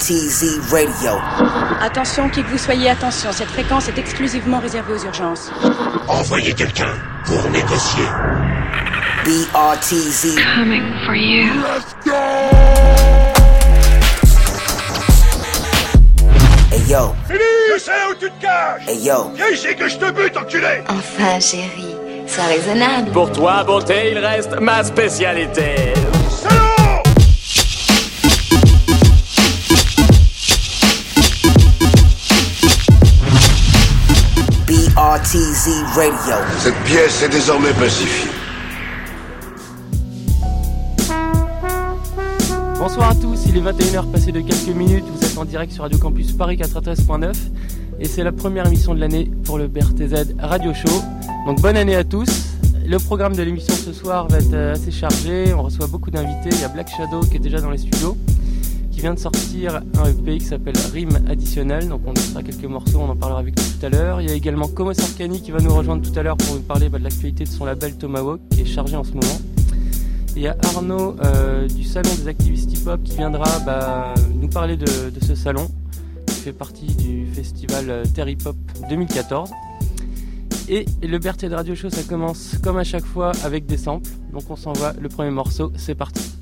BRTZ Radio. Attention, qui que vous soyez, attention, cette fréquence est exclusivement réservée aux urgences. Envoyez quelqu'un pour négocier. BRTZ. Coming for you. Hey yo, Je sais où tu te caches hey yo. Viens ici que je te bute, enculé Enfin, chérie, sois raisonnable. Pour toi, beauté, il reste ma spécialité. Radio. Cette pièce est désormais pacifiée. Bonsoir à tous, il est 21h passé de quelques minutes, vous êtes en direct sur Radio Campus Paris 93.9 et c'est la première émission de l'année pour le BRTZ Radio Show. Donc bonne année à tous. Le programme de l'émission ce soir va être euh, assez chargé, on reçoit beaucoup d'invités, il y a Black Shadow qui est déjà dans les studios, qui vient de sortir un EP qui s'appelle Rime Additionnel, donc on fera quelques morceaux, on en parlera avec tout à l'heure. Il y a également Como Sarkani qui va nous rejoindre tout à l'heure pour nous parler bah, de l'actualité de son label Tomahawk qui est chargé en ce moment. Il y a Arnaud euh, du Salon des activistes hip-hop qui viendra bah, nous parler de, ce salon qui fait partie du festival Terre Hip Hop 2014. Et le Berthier de Radio Show, ça commence comme à chaque fois avec des samples. Donc on s'envoie le premier morceau, c'est parti.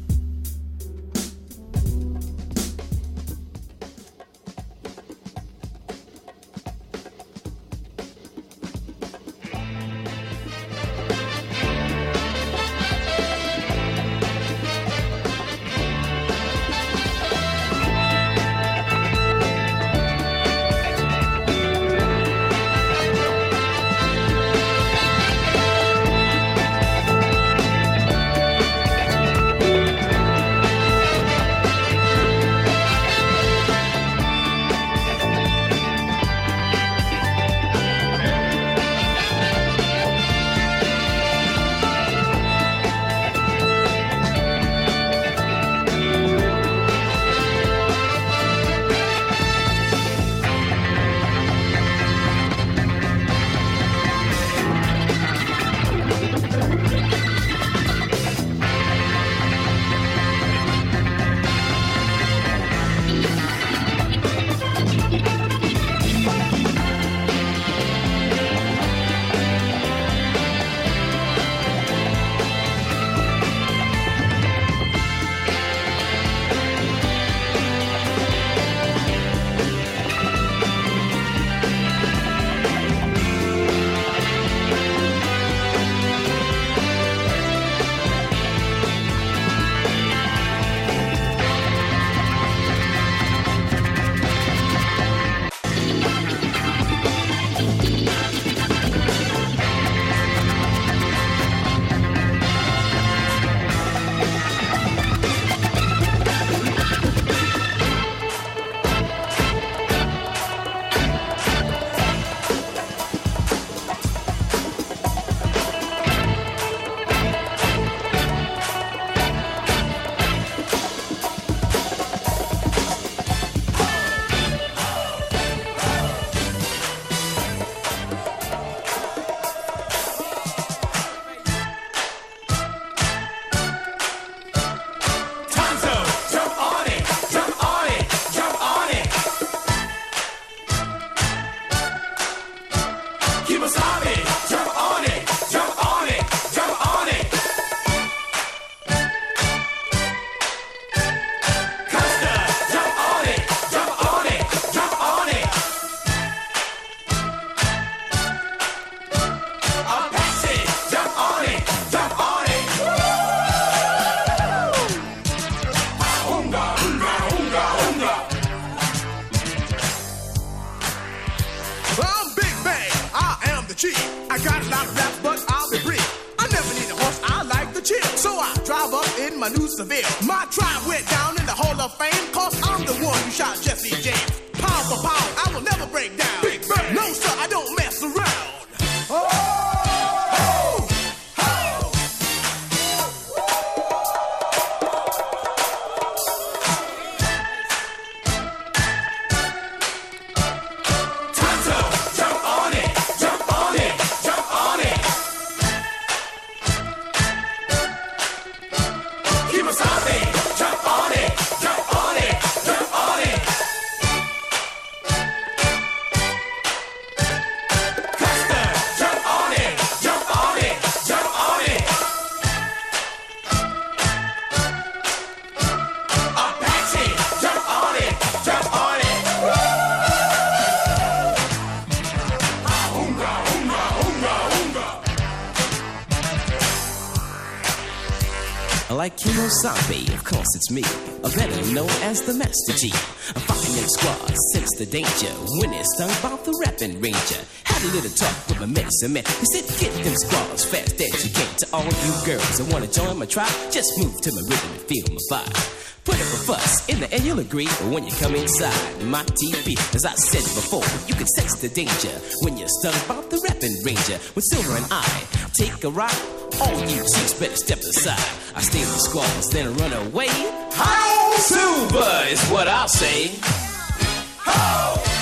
Like Kimo Kimosabe, of course it's me, or better known as the Master G. I'm fighting them squads, sense the danger. When it's stung by the rapping ranger. Had a little talk with my medicine man. He said, get them squads fast as you can. To all you girls that wanna join my tribe, just move to my rhythm and feel my vibe. Put up a fuss in the end, you'll agree. But when you come inside my TV, as I said before, you can sense the danger when you're stung by the rapping ranger. With Silver and I take a ride, all you chicks better step aside. I stay with the squads, then run away. How Silver is what I'll say. Hit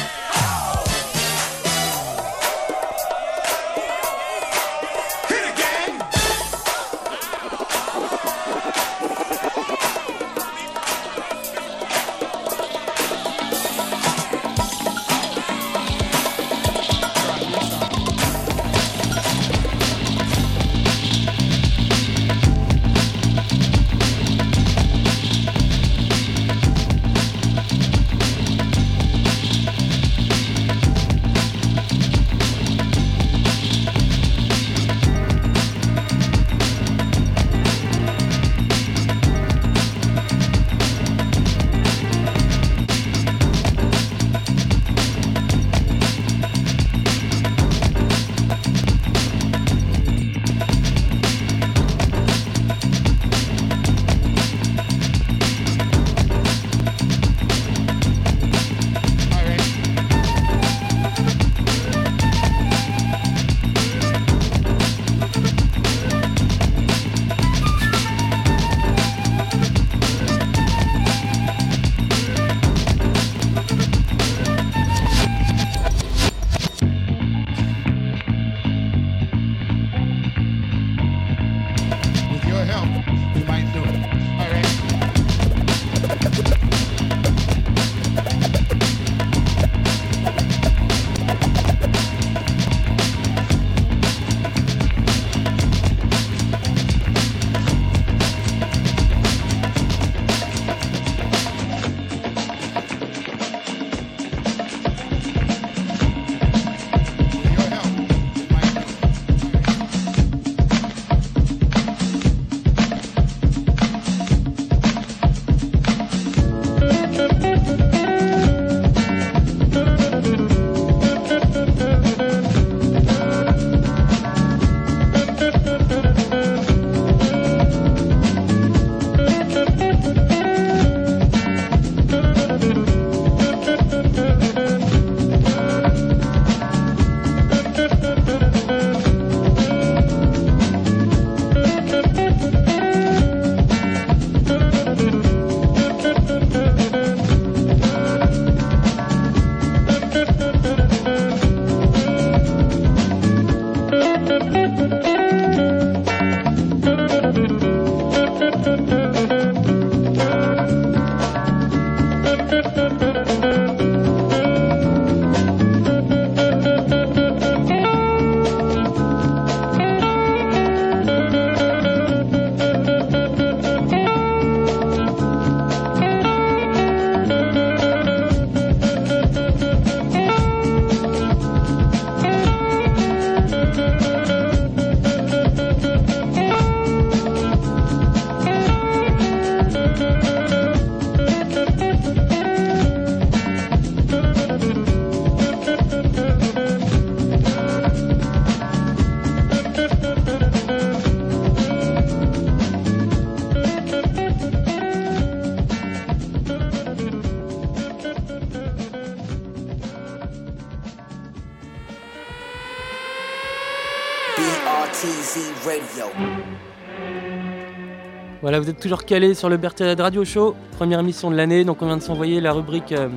toujours calés sur le Berthelade Radio Show, première émission de l'année. Donc, on vient de s'envoyer la rubrique euh,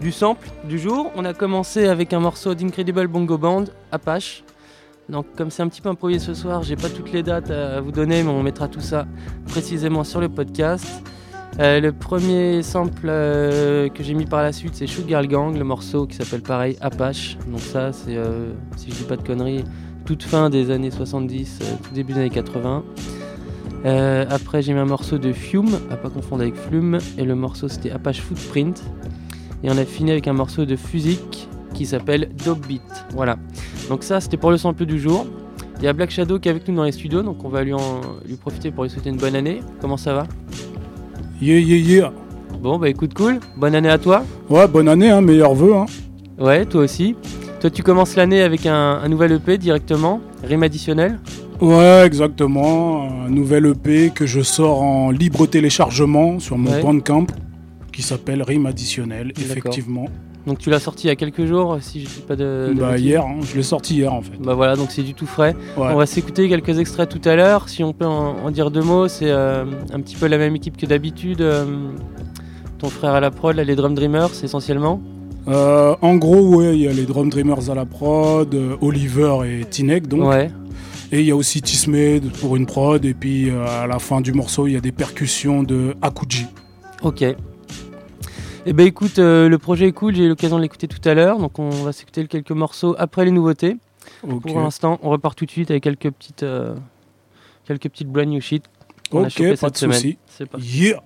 du sample du jour. On a commencé avec un morceau d'Incredible Bongo Band, Apache. Donc, comme c'est un petit peu improvisé ce soir, j'ai pas toutes les dates à vous donner, mais on mettra tout ça précisément sur le podcast. Euh, le premier sample euh, que j'ai mis par la suite, c'est Shoot Girl Gang, le morceau qui s'appelle pareil Apache. Donc, ça, c'est, si je dis pas de conneries, toute fin des années 70, euh, tout début des années 80. Euh, après, j'ai mis un morceau de Fume, à pas confondre avec Flume, et le morceau c'était Apache Footprint. Et on a fini avec un morceau de Fusic qui s'appelle Dope Beat. Voilà. Donc, ça c'était pour le sample du jour. Il y a Black Shadow qui est avec nous dans les studios, donc on va lui, en, lui profiter pour lui souhaiter une bonne année. Comment ça va? Yeah, yeah, yeah. Bon, bah écoute, cool. Bonne année à toi. Ouais, bonne année, hein, meilleurs vœux. Hein. Ouais, toi aussi. Toi, tu commences l'année avec un, un nouvel EP directement, rime additionnel? Ouais, exactement. Un nouvel EP que je sors en libre téléchargement sur mon Ouais. Bandcamp qui s'appelle Rime Additionnel, effectivement. Donc tu l'as sorti il y a quelques jours, si je dis pas de. de Bah, hier, hein, je l'ai sorti hier en fait. Bah voilà, donc c'est du tout frais. Ouais. On va s'écouter quelques extraits tout à l'heure. Si on peut en, en dire deux mots, c'est euh, un petit peu la même équipe que d'habitude. euh, ton frère à la prod, là, les Drum Dreamers essentiellement. Euh, en gros, ouais, il y a les Drum Dreamers à la prod, euh, Oliver et Tinek donc. Ouais. Et il y a aussi Tismade pour une prod. Et puis euh, à la fin du morceau, il y a des percussions de Akuji. Ok. Eh ben écoute, euh, le projet est cool, j'ai eu l'occasion de l'écouter tout à l'heure, donc on va s'écouter quelques morceaux après les nouveautés. Pour l'instant, on repart tout de suite avec quelques petites, euh, quelques petites brand new shit qu'on a Ok, chopé pas cette de semaine. souci. C'est pas. Yeah!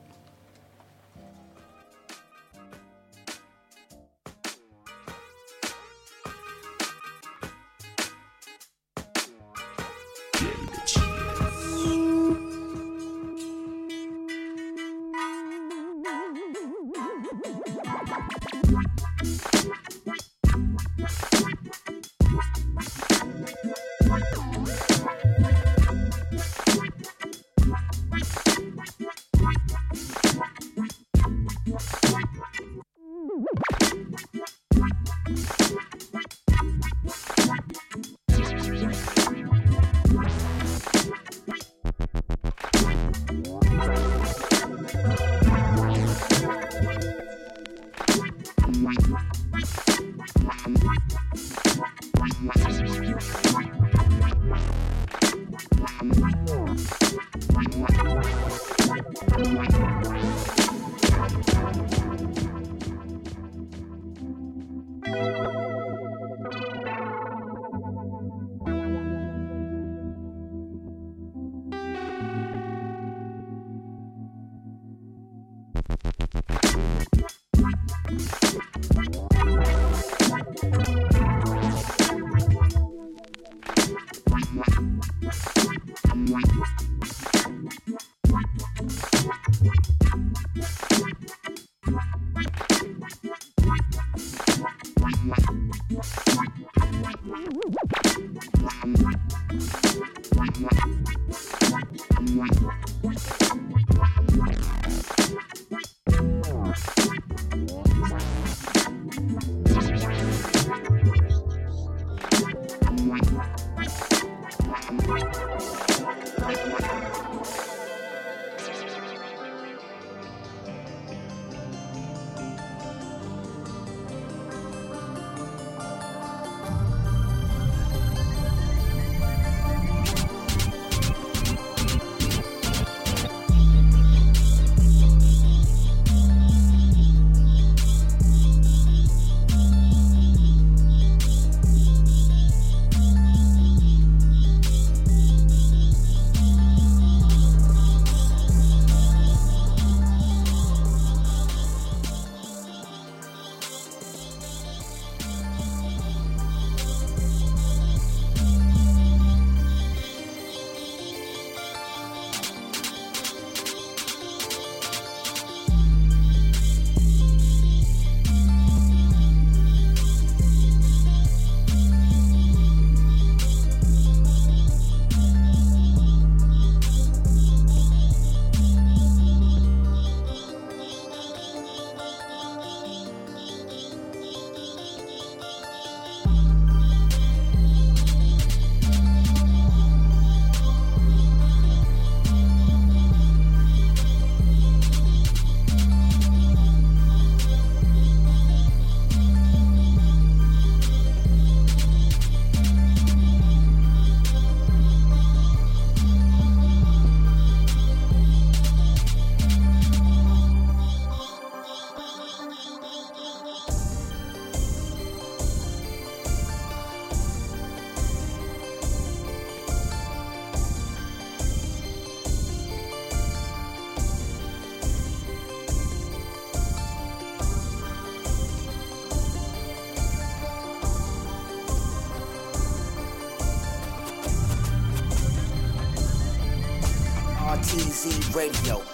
Radio.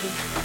Go and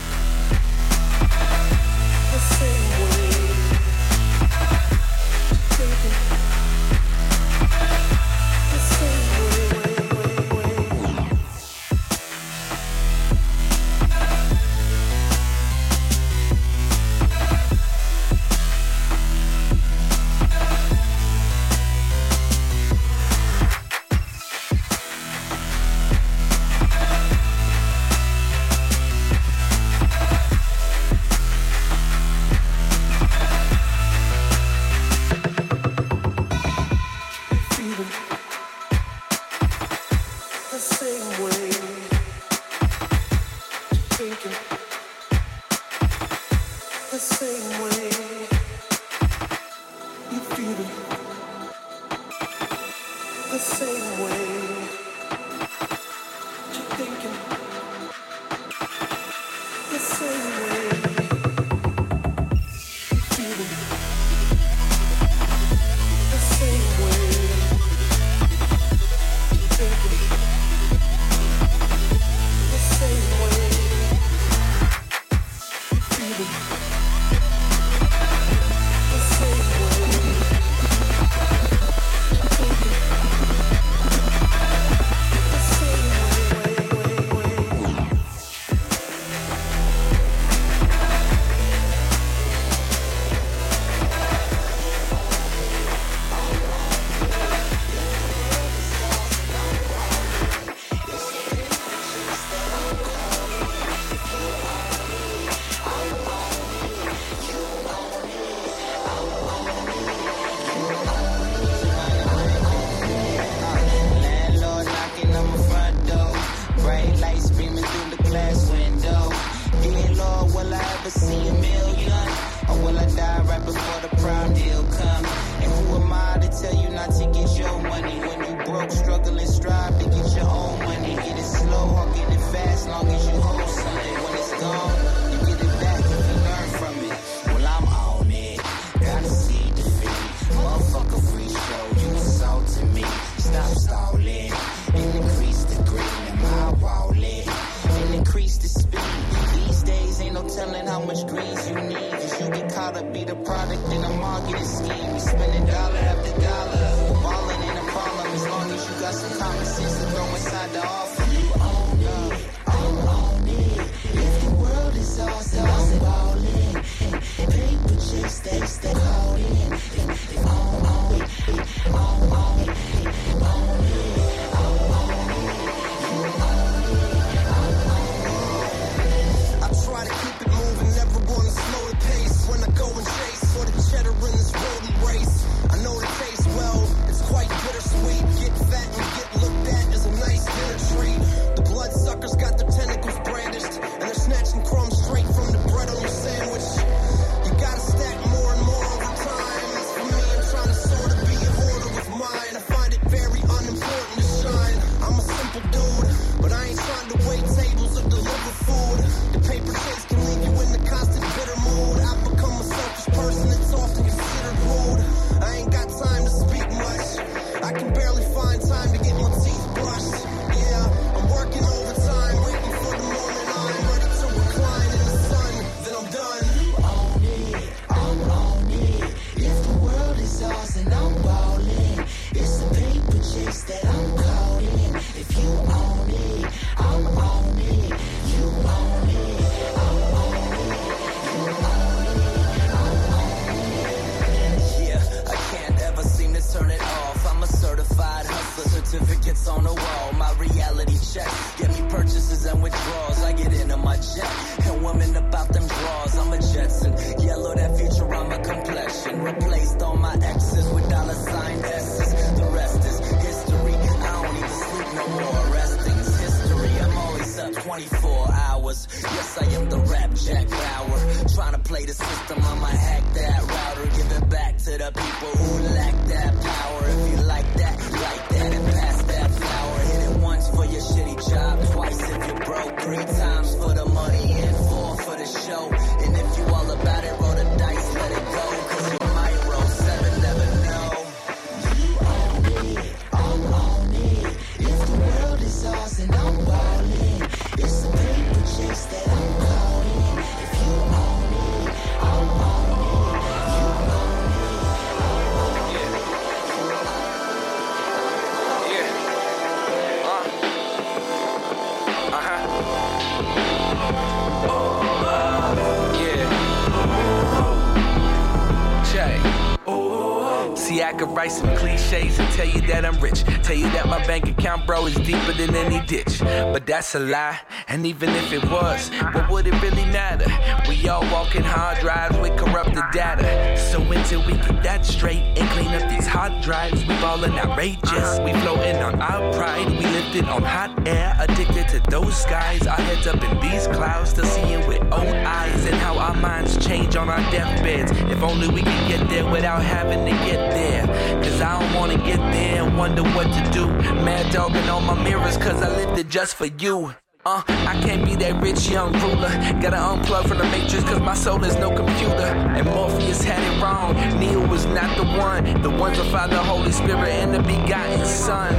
write some cliches and tell you that I'm rich. Tell you that my bank account, bro, is deeper than any ditch. But that's a lie. And even if it was, what would it really matter? We all walking hard drives with corrupted data. Until we get that straight and clean up these hot drives, we ballin' outrageous. We floating on our pride. We lifted on hot air, addicted to those skies. Our heads up in these clouds, still seeing with old eyes. And how our minds change on our deathbeds. If only we could get there without having to get there. Cause I don't wanna get there and wonder what to do. Mad dogging on my mirrors, cause I lived it just for you. Uh, I can't be that rich young ruler. Gotta unplug from the matrix, cause my soul is no computer. And Morpheus had it wrong. Neo was not the one. The one's the Holy Spirit, and the begotten Son.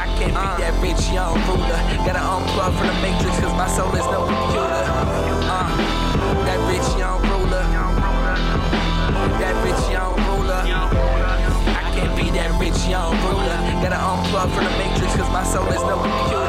I can't be that rich young ruler. Gotta unplug from the matrix, cause my soul is no computer. Uh, that rich young ruler. That rich young ruler. I can't be that rich young ruler. Gotta unplug from the matrix, cause my soul is no computer.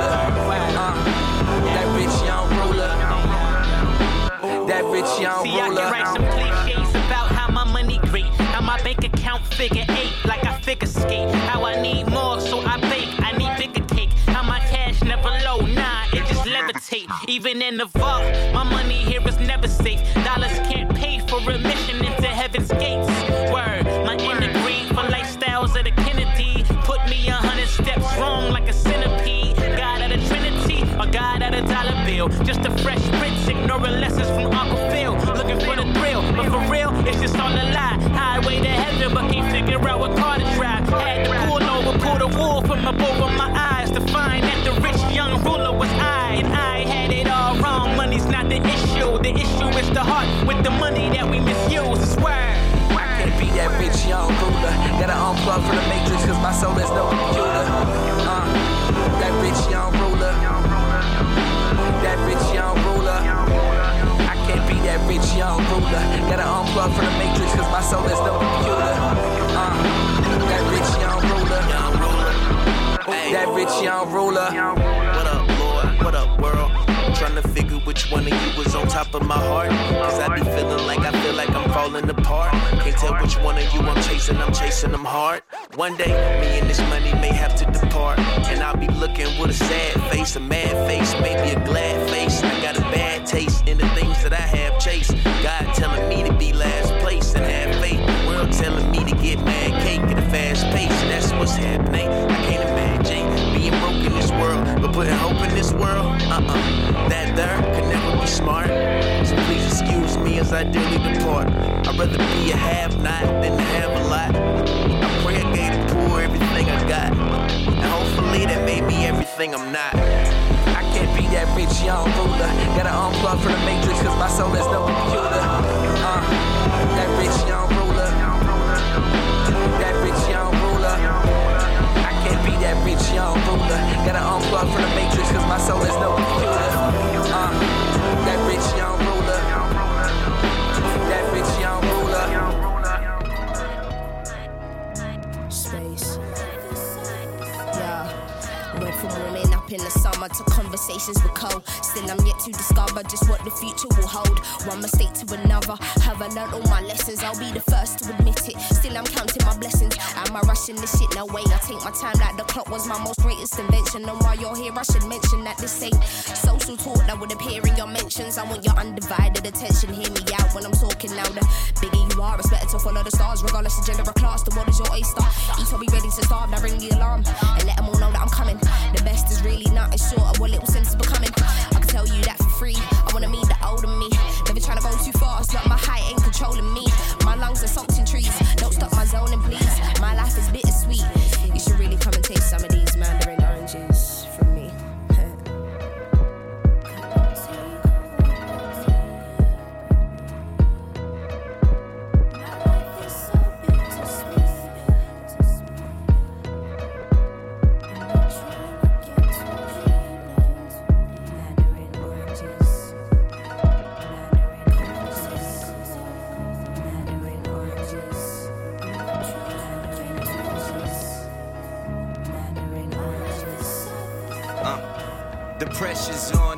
Young See, I can write some cliches about how my money great. How my bank account figure eight, like I figure skate. How I need more, so I bake. I need bigger cake. How my cash never low, nah, it just levitate. Even in the vault, my money here is never safe. Dollars can't pay for admission into heaven's gates. Word, my inner greed for lifestyles of the Kennedy. Put me a hundred steps wrong like a centipede. God of the Trinity, or God of the dollar bill. Just a fresh prince, ignoring lessons from Uncle Phil. Looking for the thrill, but for real, it's just all a lie. Highway to heaven, but can't figure out what car to drive. Had to pull over, pull the wool from up over my eyes to find that the rich young ruler was I, and I had it all wrong. Money's not the issue, the issue is the heart with the money that we misuse. I swear. Can't be that rich young ruler. Gotta unplug from the matrix, cause my soul is no computer. Rich young ruler. Gotta unplug from the matrix, cause my soul is no computer. Uh, that rich young ruler. That rich young ruler. Figure which one of you was on top of my heart. Cause I be feeling like I feel like I'm falling apart. Can't tell which one of you I'm chasing, I'm chasing them hard. One day, me and this money may have to depart. And I'll be looking with a sad face, a mad face, maybe a glad face. I got a bad taste in the things that I have chased. God telling me to be last place and have faith. World telling me to get mad cake at a fast pace. That's what's happening. But putting hope in this world. Uh-uh. That there could never be smart. So please excuse me as I dearly depart. I'd rather be a have not than to have a lot. I pray I gave the poor everything I got. And hopefully that made me everything I'm not. I can't be that rich young ruler. Gotta unplug from the matrix, cause my soul is no computer. Uh, that rich young ruler. Gotta unplug from the matrix, cause my soul is no computer. In the summer to conversations with cold. Still, I'm yet to discover just what the future will hold. One mistake to another. Have I learned all my lessons? I'll be the first to admit it. Still, I'm counting my blessings. Am I rushing this shit? No way. I take my time like the clock was my most greatest invention. And while you're here, I should mention that this ain't social talk that would appear in your mentions. I want your undivided attention. Hear me out when I'm talking louder. Bigger you are, expected to follow the stars, regardless of gender or class. The world is your oyster. Each will be ready to starve. Now ring the alarm and let them all know that I'm coming. The best is really nothing short of what little sense is becoming. I can tell you that for free. I wanna meet the older me. Never trying to go too fast, but my height ain't controlling me. My lungs are in trees. Don't stop my zoning, please. My life is bittersweet. You should really come and taste some of these mandarin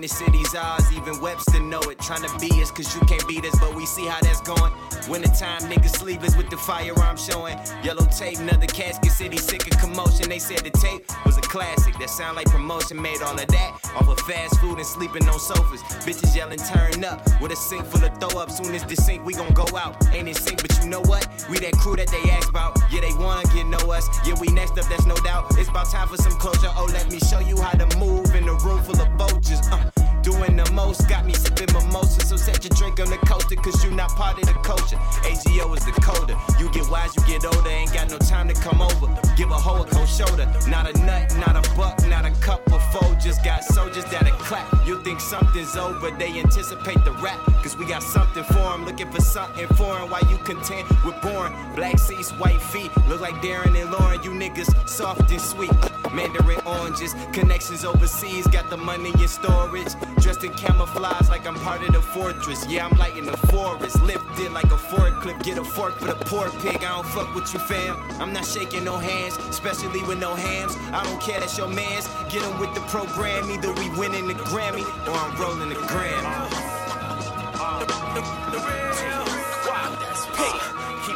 the city's ours, even Webster know it. Trying to be us, cause you can't beat us, but we see how that's going. Wintertime, niggas sleepless with the firearm showing. Yellow tape, another casket city, sick of commotion. They said the tape was a classic, that sound like promotion. Made all of that off of fast food and sleeping on sofas. Bitches yelling, turn up, with a sink full of throw up. Soon as the sink, we gon' go out. Ain't in sync, but you know what? We that crew that they ask about. Yeah, they wanna get know us. Yeah, we next up, that's no doubt. It's about time for some closure. Oh, let me show you how to move in a room full of vultures. Uh, doing the most, got me sipping mimosas. So set your drink on the coaster, cause you not part of the culture. AGO is the coder. You get wise, you get older. Ain't got no time to come over. Give a hoe a cold shoulder. Not a nut, not a buck, not a cup of foe. Just got soldiers that'll clap. You think something's over, they anticipate the rap. Cause we got something for 'em. Looking for something foreign while you content with boring. Black seats, white feet. Look like Darren and Lauren. You niggas soft and sweet. Mandarin oranges, connections overseas. Got the money in storage. Dressed in camouflage like I'm part of the fortress. Yeah, I'm lighting the forest. Lifted like a forklift. Get a fork for the poor pig. I don't fuck with you, fam. I'm not shaking no hands, especially with no hams. I don't care, that's your mans. Get 'em with the program. Either we winning the Grammy or I'm rolling the gram.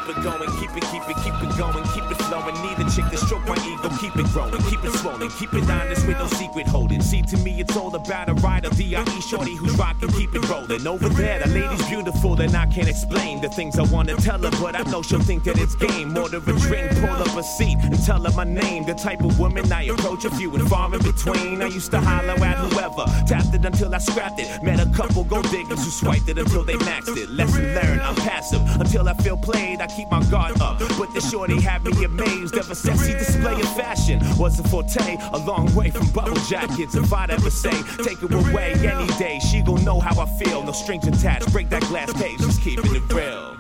It going, keep it, keep it, keep it going, keep it flowing. Need a chick to stroke my ego, keep it growing, keep it swollen, keep it honest with no secret holding. See, to me, it's all about a rider, D.I.E. shorty who's rocking, keep it rolling. Over there, the lady's beautiful, and I can't explain the things I wanna tell her, but I know she'll think that it's game. Order a drink, pull up a seat, and tell her my name. The type of woman I approach a few and far in between. I used to holler at whoever, tapped it until I scrapped it. Met a couple gold diggers who swiped it until they maxed it. Lesson learned, I'm passive until I feel played. I keep my guard up, but the shorty had me amazed. A sexy display of fashion was a forte, a long way from bubble jackets. If I'd ever say, take her away any day, she gon' know how I feel. No strings attached, break that glass cage, just keeping it real.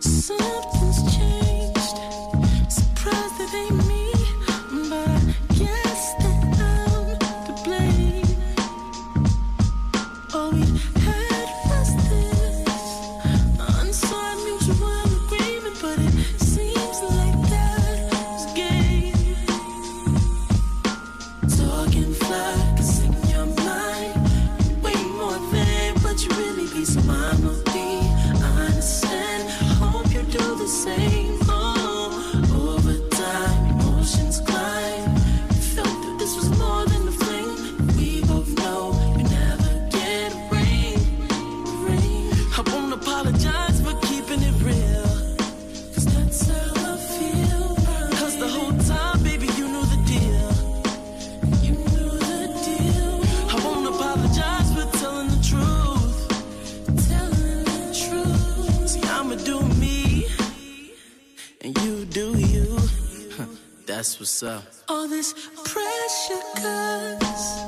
Something's changed. That's what's up. All this pressure, cause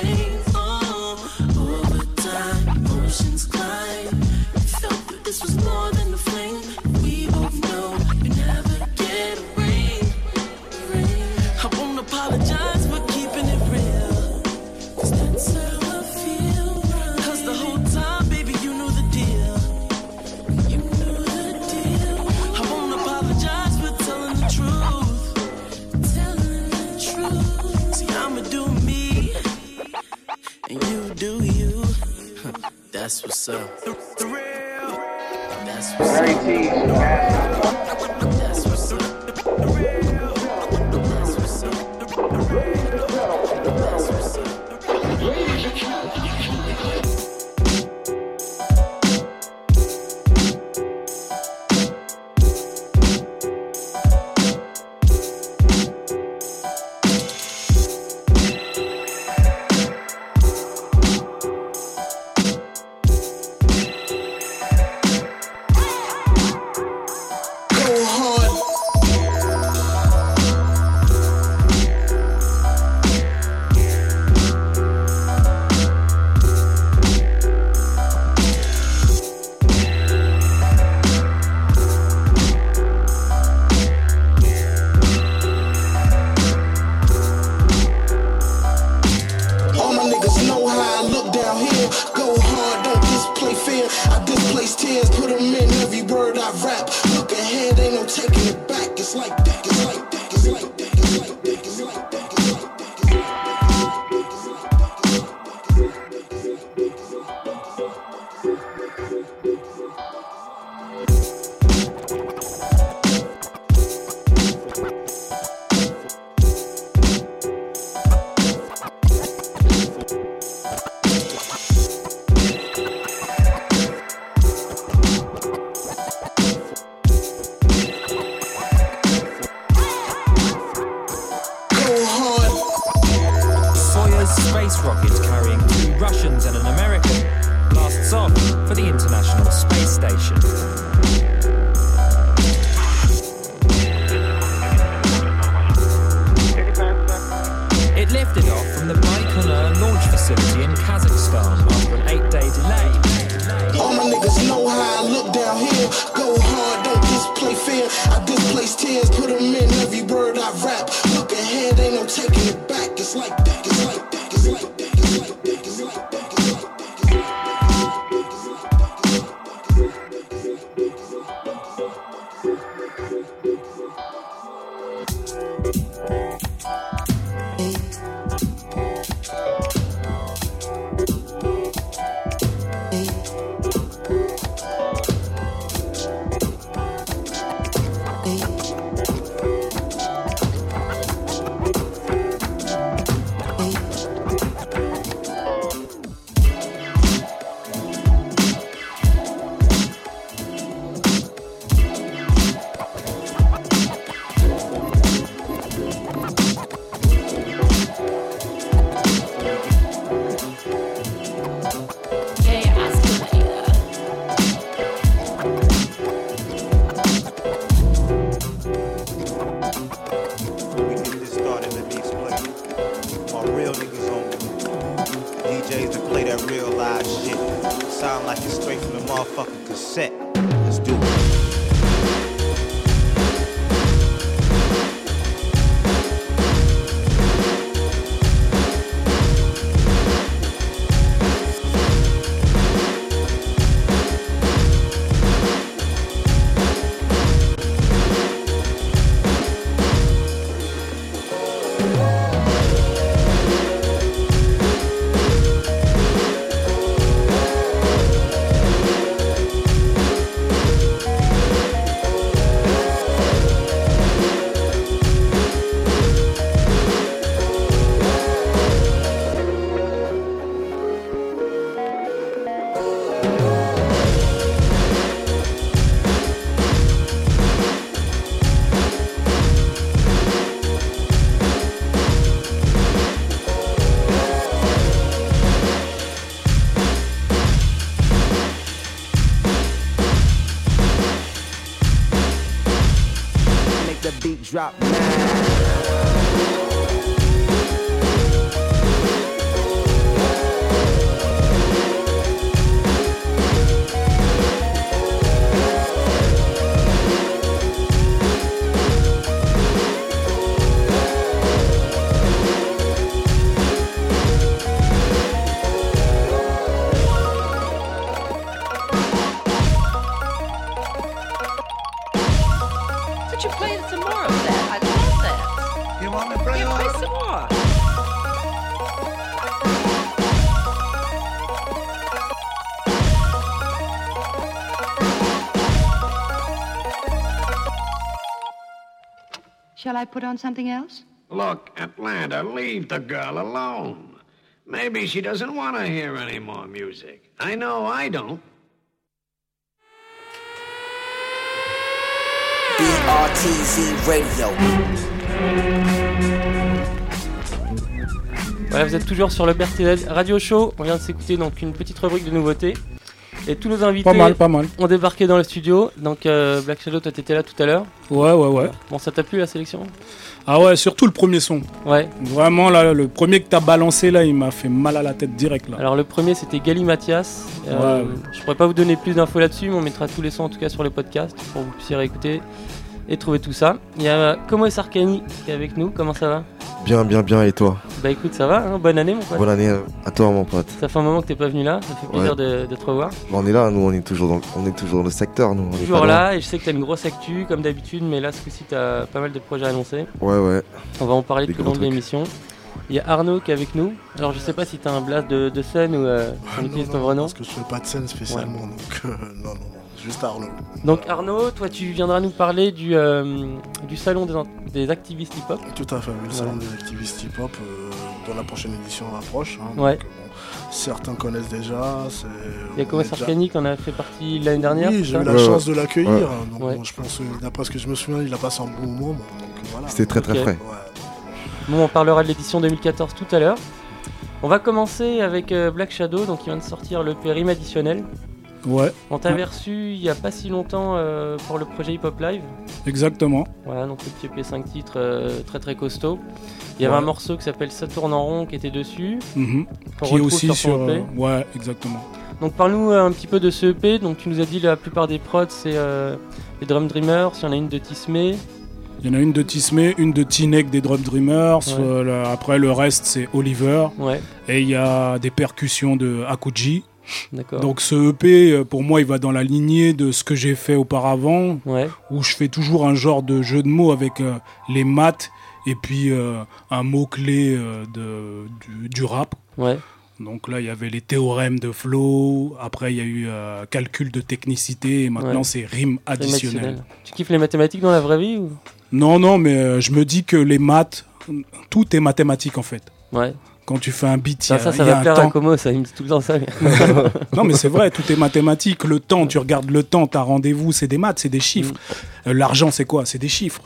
things So, that's what's. Rap. Drop Shall I put on something else? Look, Atlanta, leave the girl alone. Maybe she doesn't want to hear any more music. I know I don't. BRTZ Radio. Voilà, vous êtes toujours sur le BRTZ Radio Show. On vient de s'écouter donc une petite rubrique de nouveautés. Et tous nos invités Pas mal, pas mal. ont débarqué dans le studio. Donc euh, Black Shadow, toi t'étais là tout à l'heure. Ouais, ouais, ouais. Bon, ça t'a plu la sélection? Ah ouais, surtout le premier son. Ouais. Vraiment, là, le premier que t'as balancé, là, il m'a fait mal à la tête direct, là. Alors le premier c'était Gali Mathias. Euh, Ouais. Je pourrais pas vous donner plus d'infos là-dessus, mais on mettra tous les sons en tout cas sur le podcast pour que vous puissiez réécouter et trouver tout ça. Il y a Como Sarkani qui est avec nous. Comment ça va? Bien, bien, bien, et toi? Bah écoute, ça va. hein Bonne année mon pote. Bonne année à toi, mon pote. Ça fait un moment que t'es pas venu là. Ça fait plaisir Ouais. de, de te revoir. Bon, on est là, nous, on est toujours dans, on est toujours dans le secteur, nous. on Toujours là et je sais que t'as une grosse actu comme d'habitude, mais là ce coup-ci t'as pas mal de projets annoncés. Ouais, ouais. On va en parler Des tout au long de l'émission. Il y a Arnaud qui est avec nous. Alors je sais pas si t'as un blast de, de scène ou euh, on utilise ton vrai nom. Parce que je fais pas de scène spécialement, donc euh, non, non, juste Arnaud. Donc Arnaud, toi tu viendras nous parler du, euh, du salon des, activistes hip-hop. Tout à fait, oui, le Voilà. salon des activistes hip-hop, euh, dont la prochaine édition approche. hein, Ouais. donc, bon, certains connaissent déjà. Il y a on Sarkani qui en a fait partie l'année dernière. Oui, j'ai eu la chance de l'accueillir. Ouais. donc Ouais. bon, je pense, d'après ce que je me souviens, il a passé un bon moment. voilà. C'était très, très frais. Bon, on parlera de l'édition 2014 tout à l'heure. On va commencer avec euh, Black Shadow, donc il vient de sortir le périm additionnel. Ouais. On t'avait reçu il y a pas si longtemps euh, pour le projet Hip Hop Live. Exactement. Voilà, donc le petit EP 5 titres euh, très très costaud. Il y avait Ouais. un morceau qui s'appelle Ça tourne en rond qui était dessus. Qu'on Qui est aussi sur. EP. euh, ouais, exactement. Donc parle-nous un petit peu de ce EP. Donc tu nous as dit la plupart des prods c'est les Drum Dreamers, il y en a une de Tismé. Il y en a une de Tismé, une de Tinek des Drum Dreamers. Ouais. après, le reste, c'est Oliver. Ouais. Et il y a des percussions de Akuji. Donc ce EP, euh, pour moi, il va dans la lignée de ce que j'ai fait auparavant, Ouais. où je fais toujours un genre de jeu de mots avec euh, les maths et puis euh, un mot-clé euh, de, du, du rap. Ouais. Donc là, il y avait les théorèmes de flow, après il y a eu euh, calcul de technicité, et maintenant Ouais. c'est rime additionnelle. additionnelle. Tu kiffes les mathématiques dans la vraie vie ou? Non, non, mais euh, je me dis que les maths, tout est mathématique en fait. Ouais. Quand tu fais un beat, il y ça, a, ça, ça il y a va un plaire temps. à Como, ça, il me dit tout le temps ça. non, mais c'est vrai, tout est mathématique. Le temps, tu regardes le temps, t'as rendez-vous, c'est des maths, c'est des chiffres. Mm. Euh, L'argent, c'est quoi? C'est des chiffres.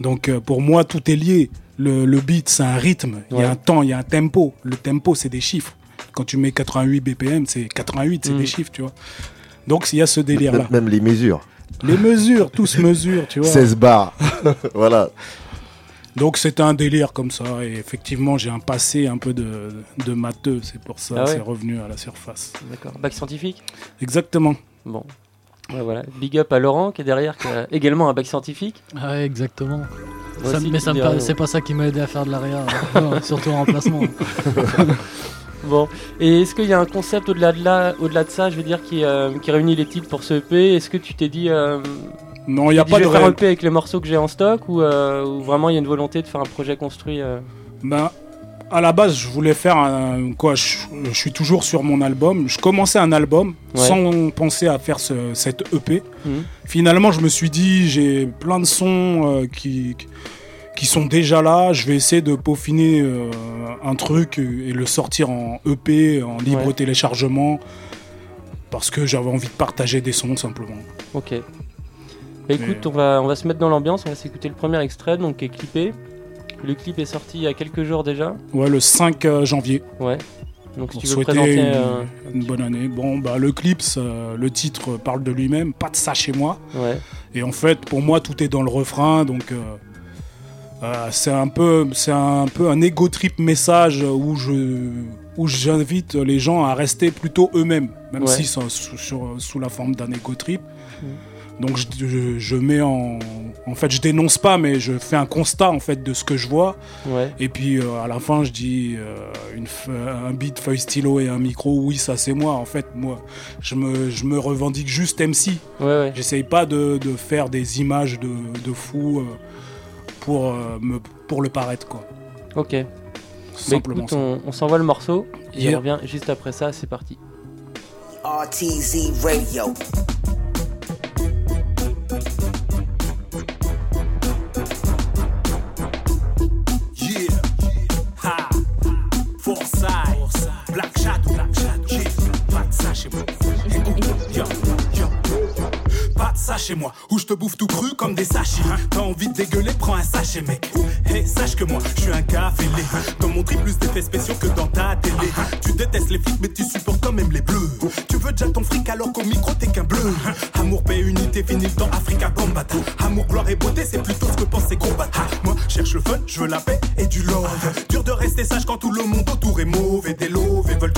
Donc euh, pour moi, tout est lié. Le, le beat, c'est un rythme. Il y a un temps, il y a un tempo. Le tempo, c'est des chiffres. Quand tu mets 88 BPM, c'est 88, c'est Mm. des chiffres, tu vois. Donc il y a ce délire-là. Même, même les mesures. Les mesures, tous mesures, tu vois. 16 bars. voilà. Donc c'est un délire comme ça. Et effectivement, j'ai un passé un peu de, de matheux. C'est pour ça Ah ouais c'est revenu à la surface. D'accord. Bac scientifique? Exactement. Bon. Ouais, voilà. Big up à Laurent qui est derrière, qui a également un bac scientifique. Ah Ouais, exactement. Ça- mais ça c'est pas ça qui m'a aidé à faire de l'arrière, hein. surtout en remplacement. Bon, et est-ce qu'il y a un concept au-delà de, là, au-delà de ça, je veux dire, qui, euh, qui réunit les titres pour ce EP Est-ce que tu t'es dit. euh, Non, il n'y a pas je de vais faire un EP avec les morceaux que j'ai en stock ou, euh, ou vraiment il y a une volonté de faire un projet construit euh, Ben, à la base, je voulais faire un. Quoi, je, je suis toujours sur mon album. Je commençais un album Ouais. sans penser à faire ce- cette EP. Mhm. Finalement, je me suis dit, j'ai plein de sons euh, qui, qui sont déjà là. Je vais essayer de peaufiner euh, un truc et le sortir en EP, en libre Ouais. téléchargement. Parce que j'avais envie de partager des sons simplement. Ok. Bah, écoute, on, va, on va se mettre dans l'ambiance, on va s'écouter le premier extrait, donc qui est clippé. Le clip est sorti il y a quelques jours déjà. Ouais, le 5 euh, janvier. Ouais. Donc si Pour tu veux présenter. une, euh, une bonne année. Bon, bah, le clip, le titre parle de lui-même, pas de ça chez moi. Ouais. Et en fait, pour moi, tout est dans le refrain, donc euh, c'est un peu, c'est un peu un ego trip message où je, où j'invite les gens à rester plutôt eux-mêmes, même Ouais. si c'est sous la forme d'un ego trip. Mm. Donc je, je- je mets en, en fait, je dénonce pas, mais je fais un constat en fait de ce que je vois. Ouais. Et puis euh, à la fin, je dis euh, une, f- un beat, feuille, stylo et un micro. Oui, ça c'est moi. En fait, moi, je me, je me revendique juste MC. Ouais, ouais. J'essaye pas de, de faire des images de, de fou euh, pour, euh, me, pour le paraître, quoi. Ok. Bah, Simplement écoute, ça. on, on s'envoie le morceau. Et Yeah. on revient juste après ça, c'est parti. RTZ Radio. Pas de ça chez moi, où je te bouffe tout cru comme des sachets. Hein. T'as envie de dégueuler, prends un sachet, mec. Et sache que moi, je suis un café lait. Dans mon tri, plus d'effets spéciaux que dans ta télé. Tu détestes les flics, mais tu supportes quand même les bleus. Tu veux déjà ton fric alors qu'au micro, t'es qu'un bleu. Amour, paix, unité, finis dans Africa Combat. Amour, gloire et beauté, c'est plutôt ce que pensent ces. Ah, moi, cherche le fun, je veux la paix et du love. Dur de rester sage quand tout le monde autour est mauvais. Des love et veulent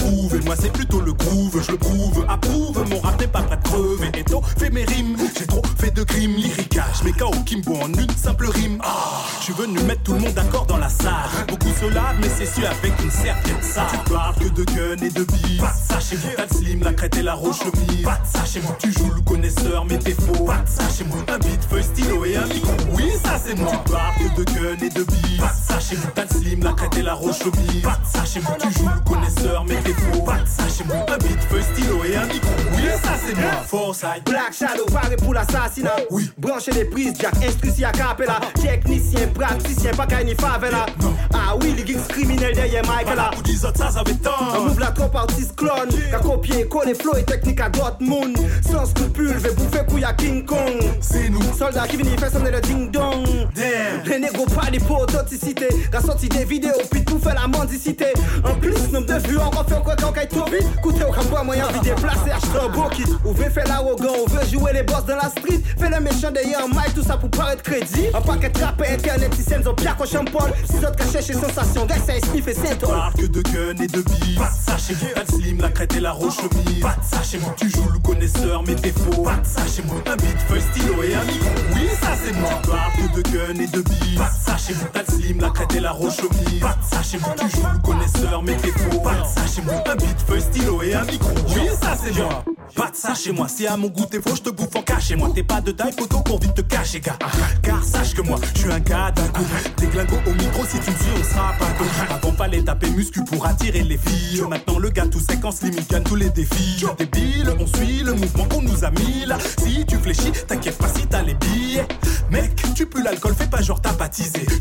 prouve. Approuve, mon rap n'est pas prêt de crever. Et tôt, fais mes rimes. J'ai trop fait de crimes, lyriquage. Mes KO Kimbo en une simple rime. Ah, suis venu mettre tout le monde d'accord dans la salle. Beaucoup se lavent, mais c'est su avec une certaine salle. Tu parles que de gun et de bise. Pas de ça chez moi. T'as le slim, la crête et la roche mise. Pas de ça chez moi. Tu joues le connaisseur, mais t'es faux. Pas de ça chez moi. Un beat, feuille, stylo et un micro. Oui, ça c'est moi. Tu parles que de gun et de bise. Pas de ça chez moi. T'as le slim, la crête et la roche mise. Pas de ça chez moi. Tu joues le connaisseur, mais t'es faux. Pas de ça chez moi. Un beat, feuille, stylo et un micro. Oui, ça c'est moi. Foresight. Black Shadow, paré pour l'assassinat. Oui. Brancher les prises, Jack, instruit à capella. Technicien, praticien, pas qu'à ni favela. Ah oui, les geeks criminels derrière Michael là. Pour des autres, ça, ça avait On ouvre la trop artiste clone. Qu'a copié, coller flow et technique à Dortmund. Sans scrupule, vais bouffer couille à King Kong. C'est nous. Soldats qui viennent faire sonner le ding dong. Damn. Les négros pas des pots d'authenticité. Qu'a sorti des vidéos, puis tout fait la mendicité. En plus, nombre de vues, on refait quoi quand il trop vite. Au camp, moyen de déplacer, acheter un beau kit. Ou veut faire l'arrogant, on veut jouer les boss dans la street. Fais le méchant d'ailleurs, Mike, tout ça pour paraître crédit. Un paquet de rap et internet, si c'est ont bien qu'on champagne. Si autres chercher sensation, d'essayer, sniff et de gun et de bise. Pas de ça chez moi. Slim, la crête et la roche mise. Pas de ça chez moi. Tu joues le connaisseur, mais t'es faux. Pas de ça chez moi. Un beat, feuille, stylo et un micro. Oui, ça c'est moi. Que de gun et de bise. Pas de ça chez moi. T'as le slim, la crête et la roche mise. Pas de ça chez moi. Tu joues le connaisseur, mais t'es faux. Pas de ça chez moi. Un beat, feuille, stylo et un micro. Oui, ça c'est moi. Pas de ça chez moi. Si à mon goût t'es faux, je te bouffe en cache chez moi. T'es pas de taille, photo pour vite te cacher, gars. Car sache que moi, je suis un gars d'un coup. Des glingos au micro, si tu me on sera pas deux. Avant, fallait taper muscu pour attirer les filles. Maintenant, le gars tout séquence limite gagne tous les défis. Débile, on suit le mouvement qu'on nous a mis là. Si tu fléchis, t'inquiète pas si t'as les billets. Mec, tu pues l'alcool, fais pas genre t'as.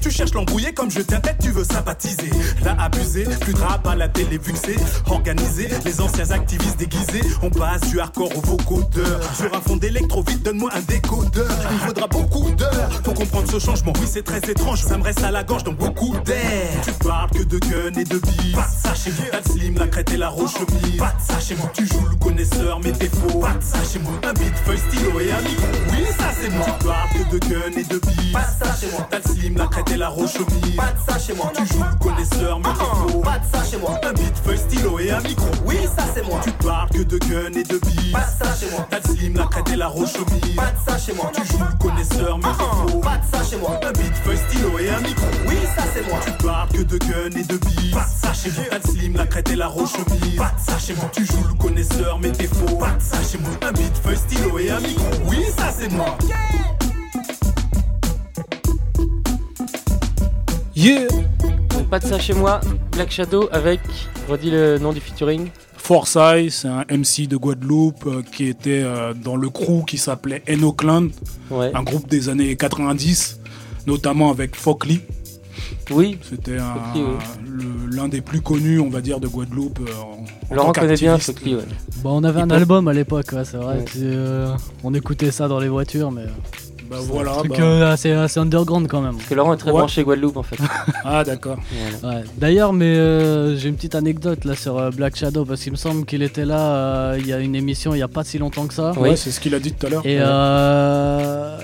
Tu cherches l'embrouiller comme je tiens tête, tu veux sympathiser. Là, abusé, plus de rap à la télé vu que c'est organisé. Les anciens activistes déguisés, on passe du hardcore au vocodeur. Sur un fond d'électro, vite, donne-moi un décodeur. Il faudra beaucoup d'heures pour comprendre ce changement. Oui, c'est très étrange, ça me reste à la gorge, donc beaucoup d'air. Tu parles que de gun et de bise. Pas de ça chez moi. Slim, la crête et la roche mise. Pas de ça chez moi. Tu joues le connaisseur, mais t'es faux. Pas de ça moi. Un beat, feuille, stylo et un micro. Oui, ça c'est moi. Tu parles que de gun et de bise. Pas de ça chez moi. T'as slim, la crête et la roche mise. Pas de ça chez moi. Tu joues le connaisseur, mais t'es faux. Chez moi. Stylo et un micro. Oui, ça c'est moi. Tu parles que de gun et de bise. Pas de ça chez moi. T'as la crête et la roche. Pas de ça chez moi. Tu joues le connaisseur, mais t'es faux. Pas de ça chez moi. Un beat, feuille, stylo et un micro. Oui, ça c'est moi. Tu parles que de gun et de bise. Pas de ça chez moi. T'as le slim, la crête et la roche. Pas de ça chez moi. Tu joues le connaisseur, mais t'es faux. Pas de ça chez moi. Un beat, feuille, stylo et un micro. Oui, ça c'est moi. Yeah pas de ça chez moi. Black Shadow avec, redis le nom du featuring. Forsyth, c'est un MC de Guadeloupe euh, qui était euh, dans le crew qui s'appelait Eno Clan, Ouais. un groupe des années 90, notamment avec Fokli. Oui. C'était oui. l'un des plus connus, on va dire, de Guadeloupe. euh, en- en Laurent tant connaît bien. Fokli, ouais. Bon, on avait un album à l'époque, ouais, c'est vrai. Ouais. euh, on écoutait ça dans les voitures, mais. Bah c'est voilà, Un truc bah. euh, assez, assez underground quand même. Parce que Laurent est très Ouais. branché Guadeloupe en fait. Ah d'accord. Ouais. D'ailleurs, mais euh, j'ai une petite anecdote là sur euh, Black Shadow parce qu'il me semble qu'il était là. euh, il y a une émission il y a pas si longtemps que ça. Ouais, c'est ce qu'il a dit tout à l'heure. Et, Ouais. euh,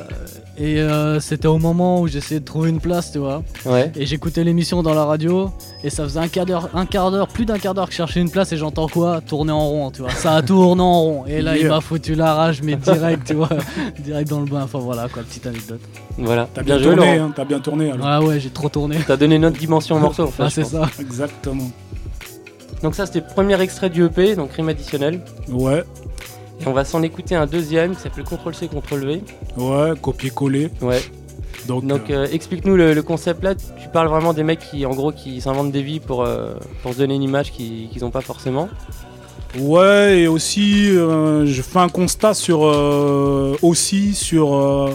et euh, c'était au moment où j'essayais de trouver une place, tu vois. Ouais. Et j'écoutais l'émission dans la radio et ça faisait un quart d'heure, un quart d'heure, plus d'un quart d'heure que je cherchais une place et j'entends quoi? Tourner en rond, tu vois. Ça a tourné en rond. Et là, il m'a foutu la rage, mais direct, tu vois. direct dans le bain. Enfin voilà, quoi, petite anecdote. Voilà. T'as bien bien, joué tourné, hein, t'as bien tourné. alors. Ah ouais, j'ai trop tourné. T'as donné une autre dimension au morceau en fait. Ah, c'est pense. ça. Exactement. Donc ça c'était le premier extrait du EP, donc rime additionnel. Ouais, Et on va s'en écouter un deuxième qui s'appelle Ctrl C Ctrl V. ouais, copier-coller. Ouais. Donc, Donc euh, explique-nous le, le concept là. Tu parles vraiment des mecs qui en gros qui s'inventent des vies pour, euh, pour se donner une image qu'ils qu'ils ont pas forcément. Ouais, et aussi, euh, je fais un constat sur euh, aussi sur euh,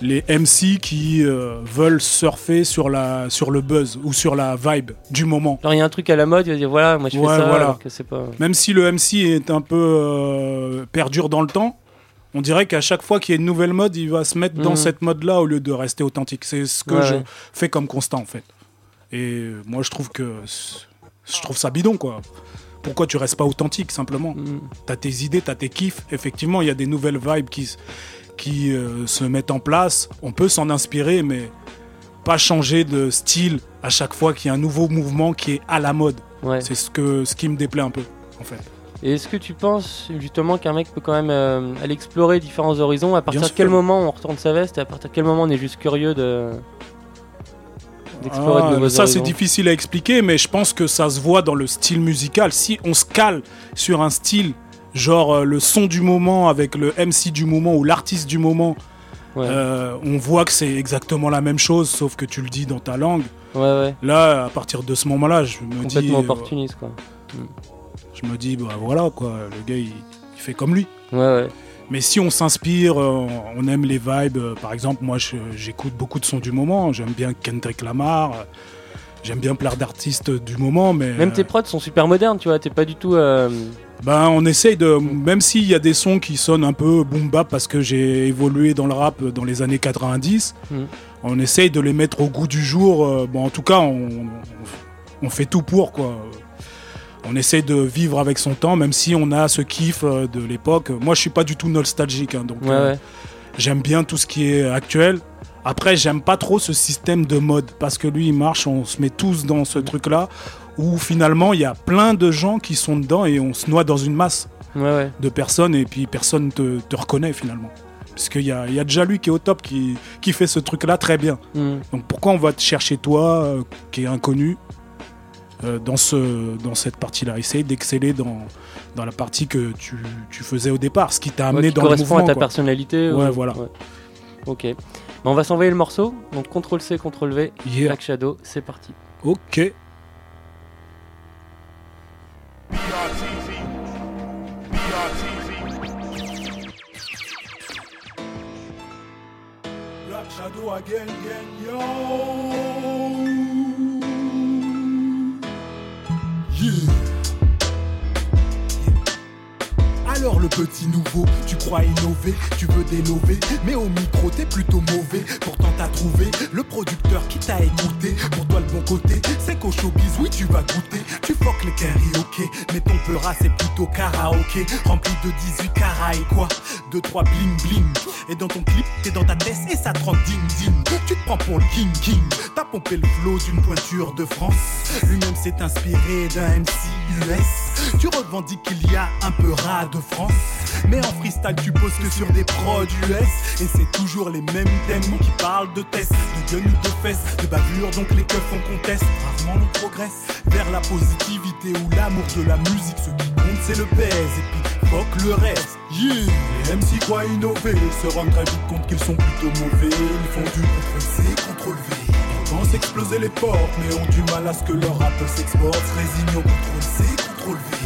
les MC qui euh, veulent surfer sur la sur le buzz ou sur la vibe du moment. Il y a un truc à la mode, il va dire voilà, moi je fais ça, voilà. alors que c'est pas. Même si le MC est un peu euh, perdure dans le temps, On dirait qu'à chaque fois qu'il y a une nouvelle mode, il va se mettre dans Mhm. cette mode-là au lieu de rester authentique. C'est ce que Ouais, je ouais. fais comme constat en fait. Et euh, moi, je trouve que je trouve ça bidon quoi. Pourquoi tu restes pas authentique simplement? Mhm. T'as tes idées, t'as tes kiffs. Effectivement, il y a des nouvelles vibes qui, qui euh, se mettent en place. On peut s'en inspirer, mais pas changer de style à chaque fois qu'il y a un nouveau mouvement qui est à la mode. C'est ce, que, ce qui me déplaît un peu, en fait. Et est-ce que tu penses justement qu'un mec peut quand même euh, aller explorer différents horizons? À partir Bien de quel sûr. moment on retourne sa veste? Et à partir de quel moment on est juste curieux de d'explorer Ah, de nouveaux ça, c'est difficile à expliquer, mais je pense que ça se voit dans le style musical. Si on se cale sur un style, genre euh, le son du moment avec le MC du moment ou l'artiste du moment, euh, on voit que c'est exactement la même chose, sauf que tu le dis dans ta langue. Ouais, ouais. Là, à partir de ce moment-là, je me dis. Complètement euh, opportuniste quoi. Je me dis, bah voilà, quoi, le gars, il, il fait comme lui. Mais si on s'inspire, on aime les vibes. Par exemple, moi, j'écoute beaucoup de sons du moment. J'aime bien Kendrick Lamar. Euh, J'aime bien plein d'artistes du moment, mais. Même tes prods sont super modernes, tu vois, t'es pas du tout. euh, Ben, on essaye de. Même s'il y a des sons qui sonnent un peu boom bap parce que j'ai évolué dans le rap dans les années 90, Mm. on essaye de les mettre au goût du jour. euh, Bon, en tout cas, on, on fait tout pour, quoi. On essaye de vivre avec son temps, même si on a ce kiff euh, de l'époque. Moi, je suis pas du tout nostalgique, hein, donc Ouais, euh, ouais. j'aime bien tout ce qui est actuel. Après, j'aime pas trop ce système de mode parce que lui, il marche, on se met tous dans ce truc-là où finalement, il y a plein de gens qui sont dedans et on se noie dans une masse Ouais, ouais. de personnes et puis personne te, te reconnaît finalement. Parce qu'il y a, il y a déjà lui qui est au top, qui, qui fait ce truc-là très bien. Mm. Donc pourquoi on va te chercher toi, euh, qui est inconnu, euh, dans, ce, dans cette partie-là? Essaye d'exceller dans, dans la partie que tu, tu faisais au départ, ce qui t'a amené ouais, qui dans le correspond mouvement. à ta quoi. personnalité. Ouais, voilà. Ok. On va s'envoyer le morceau. Donc CTRL C, CTRL V. Yeah. Black Shadow, c'est parti. Ok. Shadow again, again, yo. Yeah. Alors le petit nouveau, tu crois innover, tu veux dénover, mais au micro t'es plutôt mauvais. Pourtant t'as trouvé le producteur qui t'a écouté. Pour toi le bon côté, c'est qu'au showbiz, oui tu vas goûter. Tu fuck les karaoké, mais ton peura c'est plutôt karaoké. Rempli de 18 carats et quoi? 2-3 bling bling. Et dans ton clip, t'es dans ta tête et ça te rend ding ding. Tu te prends pour le king king. T'as pompé le flow d'une pointure de France. Lui-même s'est inspiré d'un MC US. Tu revendiques qu'il y a un peu ras de Mais en freestyle, tu poses que sur des prods US. Et c'est toujours les mêmes thèmes qui parlent de tests, de gueule ou de fesses, de bavure. Donc les keufs on conteste. Rarement on progresse vers la positivité ou l'amour de la musique. Ce qui compte, c'est le pèse. Et puis, fuck le reste. Yeah! Les MC croient innover, se rendent très vite compte qu'ils sont plutôt mauvais. Ils font du CTRL-C, CTRL-V. Ils pensent exploser les portes, mais ont du mal à ce que leur rap s'exporte. Se résignent au CTRL-C, CTRL-V. Rien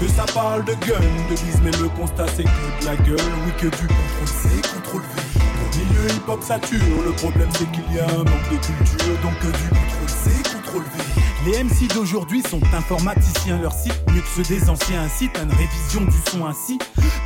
que ça parle de gun, de bise, mais le constat c'est que de la gueule. Oui, que du CTRL-C, CTRL-V. Le milieu hip-hop sature, le problème c'est qu'il y a un manque de culture, donc que du CTRL-C, CTRL-V. Les MC d'aujourd'hui sont informaticiens, leur site ceux des anciens incitent à une révision du son ainsi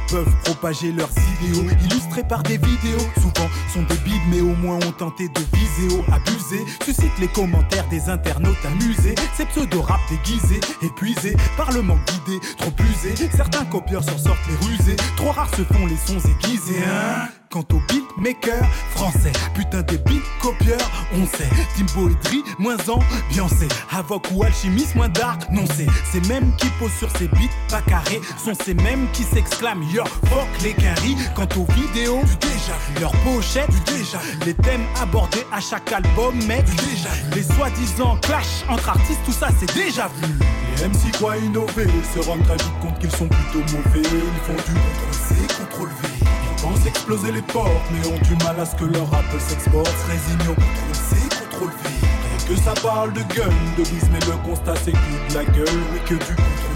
peuvent propager leurs idéaux illustrés par des vidéos souvent sont des bides mais au moins ont tenté de viser ou abuser suscitent les commentaires des internautes amusés ces pseudo rap déguisés épuisés par le manque d'idées trop usés certains copieurs s'en sortent les rusés trop rares se font les sons aiguisés hein Quant aux beatmakers français, putain des beat copieurs, on sait. Timbo et moins ambiancé. Havoc ou alchimiste, moins dark, non c'est. Ces mêmes qui sur ces beats pas carrés sont ces mêmes qui s'exclament Yo, fuck les quinries. Quant aux vidéos, du déjà vu. Leurs pochettes, du déjà. Les thèmes abordés à chaque album, mais du déjà vu. Les soi-disant clash entre artistes, tout ça c'est déjà vu. Les MC croient innover, se rendent très compte qu'ils sont plutôt mauvais. Ils font du CTRL-C, CTRL-V. Ils pensent exploser les portes, mais ont du mal à ce que leur rap s'exporte. Se résignent au CTRL-C, CTRL-V. Rien que ça parle de gun, de bise, mais le constat c'est que de la gueule. Oui, que du CTRL-C,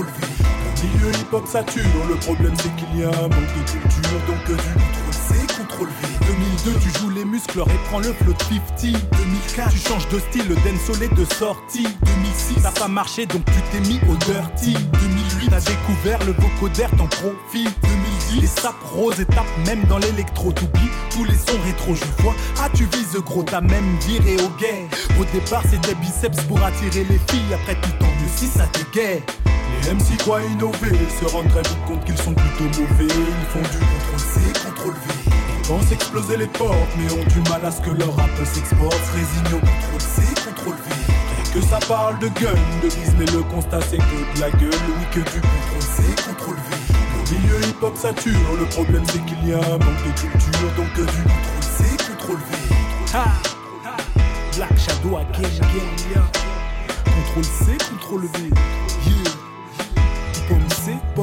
CTRL-V. Le milieu hip-hop sature, le problème c'est qu'il y a un manque de culture, donc que du CTRL-C, CTRL-V. 2002, tu joues les muscles et prends le flow de 50. 2004, tu changes de style, le dancehall est de sortie. 2006, ça a pas marché, donc tu t'es mis au dirty. 2008, t'as découvert le vocodère, t'en profites. 2010, Les sapes roses et tapent même dans l'électro. T'oublies tous les sons rétro, je vois. Ah, tu vises gros, t'as même viré au gay. Au départ, c'était biceps pour attirer les filles. Après, tout mieux si ça t'égaye. Les MC croient innover, se rendent très vite compte qu'ils sont plutôt mauvais. Ils font du contrôle C, contrôle V. Ils pensent exploser les portes, mais ont du mal à ce que leur rap s'exporte. Se résignent au contrôle C, contrôle V. Que ça parle de gun, de bise, mais le constat c'est que de la gueule. Oui, que du contrôle C, contrôle V. Le milieu hip-hop sature, le problème c'est qu'il y a un manque de culture, donc que du contrôle C, contrôle V. Ha! Ha! Black Shadow again, again, yeah. Contrôle C, contrôle V. Yeah.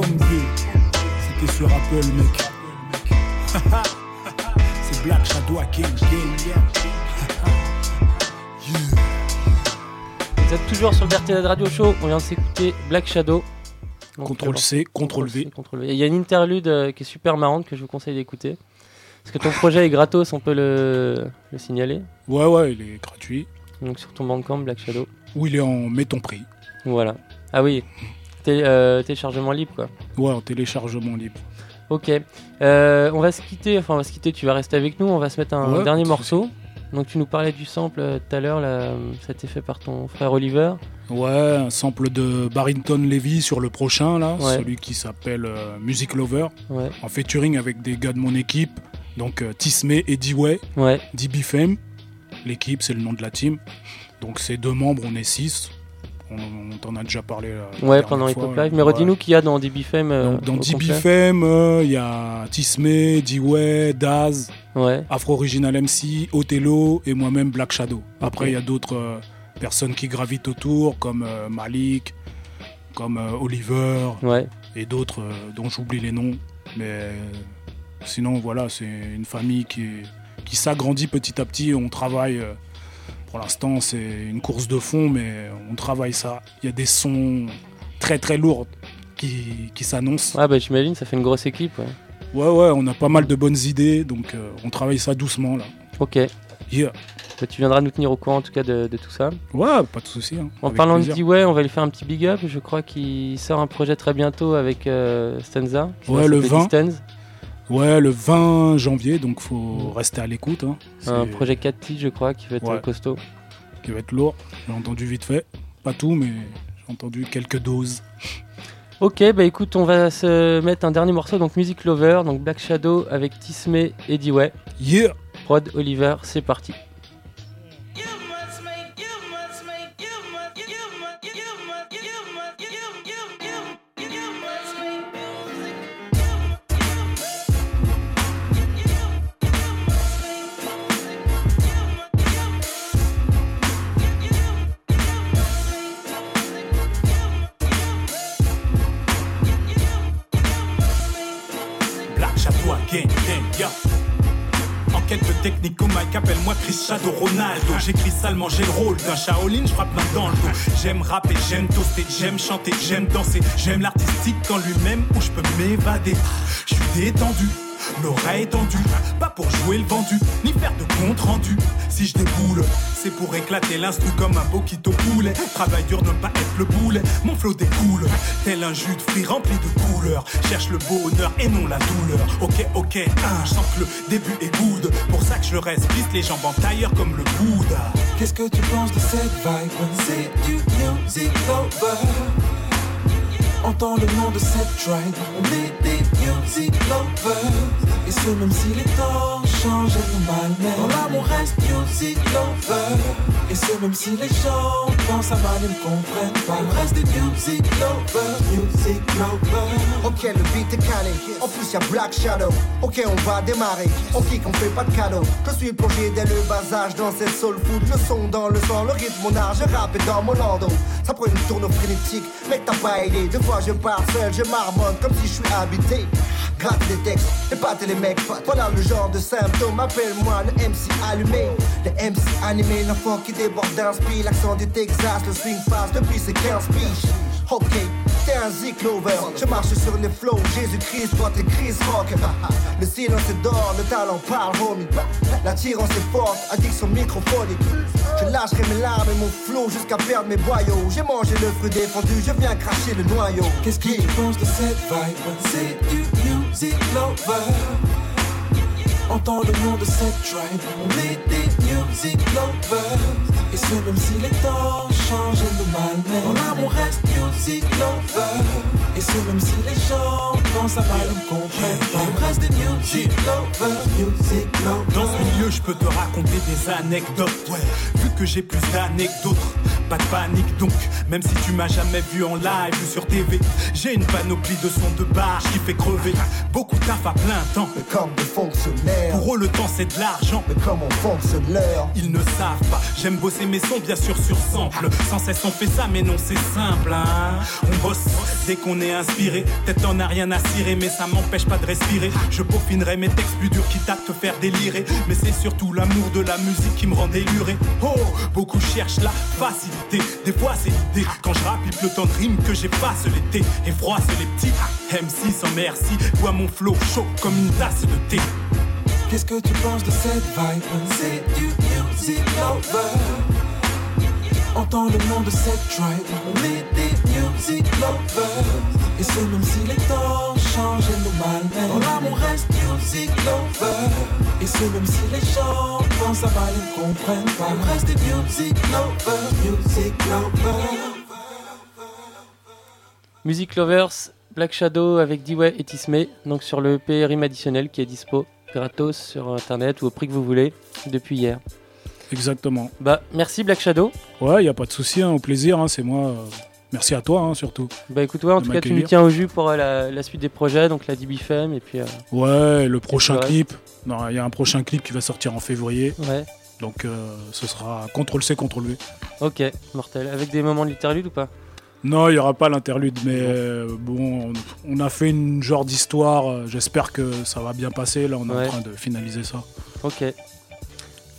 C. C'était sur Apple, mec. C'est Black Shadow again, yeah. Vous êtes toujours sur le BRTZ Radio Show, on vient de s'écouter Black Shadow. Donc, Contrôle euh, C, contrôle V. C, Il y a une interlude euh, qui est super marrante que je vous conseille d'écouter. Parce que ton projet est gratos, on peut le, le signaler. Ouais, ouais, il est gratuit. Donc sur ton bandcamp Black Shadow. Ou il est en mets ton prix. Voilà. Ah oui, Euh, téléchargement libre quoi. Ouais, en téléchargement libre. Ok. Euh, on va se quitter, enfin on va se quitter, tu vas rester avec nous, on va se mettre un Ouais, dernier morceau. Donc tu nous parlais du sample euh, tout à l'heure, là, ça a été fait par ton frère Oliver. Ouais, un sample de Barrington Levy sur le prochain, là, Ouais. celui qui s'appelle euh, Music Lover, Ouais. en featuring avec des gars de mon équipe, donc Tismé et D-Way, Ouais. DB Fame. L'équipe, c'est le nom de la team. Donc c'est deux membres, on est six. On, on t'en a déjà parlé. euh, Ouais, pendant Hop là. Live. Mais redis-nous qu'il y a dans DB Fame. euh, dans au DB complet. Fame, euh, il y a Tismé, D-Way, Daz, Ouais. Afro Original MC, Othello et moi-même Black Shadow. Après, il y a d'autres euh, personnes qui gravitent autour, comme euh, Malik, comme Oliver Ouais. et d'autres dont j'oublie les noms. Mais sinon, voilà, c'est une famille qui, qui s'agrandit petit à petit. On travaille. Pour l'instant, c'est une course de fond, mais on travaille ça. Il y a des sons très très lourds qui, qui s'annoncent. Ah bah j'imagine, ça fait une grosse équipe. Ouais. Ouais, ouais, on a pas mal de bonnes idées, donc euh, on travaille ça doucement là. Ok. Yeah. Bah, tu viendras nous tenir au courant en tout cas de, de tout ça. Ouais, pas de souci. hein, En parlant plaisir. de D-Way, on va lui faire un petit big up. Je crois qu'il sort un projet très bientôt avec euh, Stanza. Ouais, le s'appeler 20. Distance. Ouais, le 20 janvier, donc faut rester à l'écoute. hein. Un projet 4 titres, je crois, qui va être Ouais. euh, costaud. qui va être lourd. J'ai entendu vite fait. Pas tout, mais j'ai entendu quelques doses. Ok, bah écoute, on va se mettre un dernier morceau, donc Music Lover, donc Black Shadow avec Tismé et D-Way. Yeah! Prod Oliver, c'est parti. En quête de technique au mic, appelle-moi Chris Shadow Ronaldo. J'écris salement, j'ai le rôle d'un Shaolin, je frappe main dans le dos. J'aime rapper, j'aime toaster, j'aime chanter, j'aime danser. J'aime l'artistique en lui-même où je peux m'évader. Je suis détendu. L'oreille tendue, pas pour jouer le vendu, ni faire de compte rendu. Si je déboule, c'est pour éclater l'instru comme un boquito poulet. Travail dur, ne pas être le boulet. Mon flow découle, tel un jus de fruits rempli de couleurs. Cherche le bonheur et non la douleur. Ok, ok, hein, je sens que le début est good. Pour ça que je reste, glisse les jambes en tailleur comme le Bouddha. Qu'est-ce que tu penses de cette vibe? C'est du music lover. Entends le nom de cette tribe, on est des music lovers. Et ce même si les temps changent normalement. Dans l'amour reste music lover. Et ce même si les gens pensent à mal et ne comprennent pas. On reste music lovers, music lovers. Ok, le beat est calé. En plus, y'a Black Shadow. Ok, on va démarrer. On kick, on fait pas de cadeau. Je suis plongé dès le bas âge dans cette soul food. Le son dans le sang, le rythme, mon art. Je rappe et dans mon landau. Ça prend une tourne frénétique. Mec, t'as pas idée. Deux fois, je pars seul, je marmonne comme si je suis habité. Gratte des textes, épater les mecs. Voilà le genre de symptômes. Appelle-moi le MC allumé. Le MC animé, l'enfant qui déborde d'inspi. L'accent du Texas, le swing passe depuis ses 15 piges. Ok, t'es un zik lover. Je marche sur les flows, Jésus-Christ, t'es Chris Rock. Le silence est d'or, le talent parle, homie. L'attirance est forte, addiction microphonique. Je lâcherai mes larmes et mon flot jusqu'à perdre mes boyaux. J'ai mangé le fruit défendu, je viens cracher le noyau. Qu'est-ce que tu de cette vibe? C'est du music. Entends le nom de cette tribe, on est music lovers. Et ce même si les temps changent et le mal Dans l'amour reste music lover. Et ce même si les gens pensent à mal nous comprennent. On reste des music lovers, music lovers. Dans ce milieu, je peux te raconter des anecdotes. Ouais, vu que j'ai plus d'autres. Pas de panique donc, même si tu m'as jamais vu en live ou sur TV, j'ai une panoplie de sons de barge qui fait crever. Beaucoup de taf à plein temps. Mais comme des fonctionnaires. Pour eux, le temps c'est de l'argent. Mais comme on fonctionne l'heure. Ils ne savent pas. J'aime bosser mes sons, bien sûr, sur sample. Sans cesse, on fait ça, mais non, c'est simple. Hein. On bosse dès qu'on est inspiré. Peut-être t'en as rien à cirer, mais ça m'empêche pas de respirer. Je peaufinerai mes textes plus durs qui tapent te faire délirer. Mais c'est surtout l'amour de la musique qui me rend déluré. Oh, beaucoup cherchent la facilité. Des fois, c'est l'idée. Quand je rappe, le temps de rime que j'efface l'été. Et froisse les petits. MC sans merci. Bois mon flow chaud comme une tasse de thé. Qu'est-ce que tu penses de cette vibe? C'est du music lover. Entends le nom de cette tribe, on est des music lovers. Et ce même si les temps changent et nous malmènent. Dans reste music lover. Et ce même si les gens pensent à mal ils ne comprennent pas. On reste des music lovers, music lovers. Music Lovers, Black Shadow avec D-Way et Tisme, donc sur le EP Rime additionnel qui est dispo gratos sur internet ou au prix que vous voulez depuis hier. Exactement. Bah merci Black Shadow. Ouais, y a pas de souci, hein, au plaisir, hein, c'est moi. euh, Merci à toi hein, surtout. Bah écoute, ouais, en tout cas tu nous tiens au jus pour euh, la, la suite des projets, donc la DBFM et puis... euh, Ouais, le prochain clip. Non, il y a un prochain clip qui va sortir en février. Ouais. Donc euh, ce sera CTRL C, CTRL V. Ok, mortel. Avec des moments de l'interlude ou pas? Non, il n'y aura pas l'interlude, mais euh, bon, on, a fait une genre d'histoire. euh, J'espère que ça va bien passer. Là, on est Ouais. en train de finaliser ça. Ok.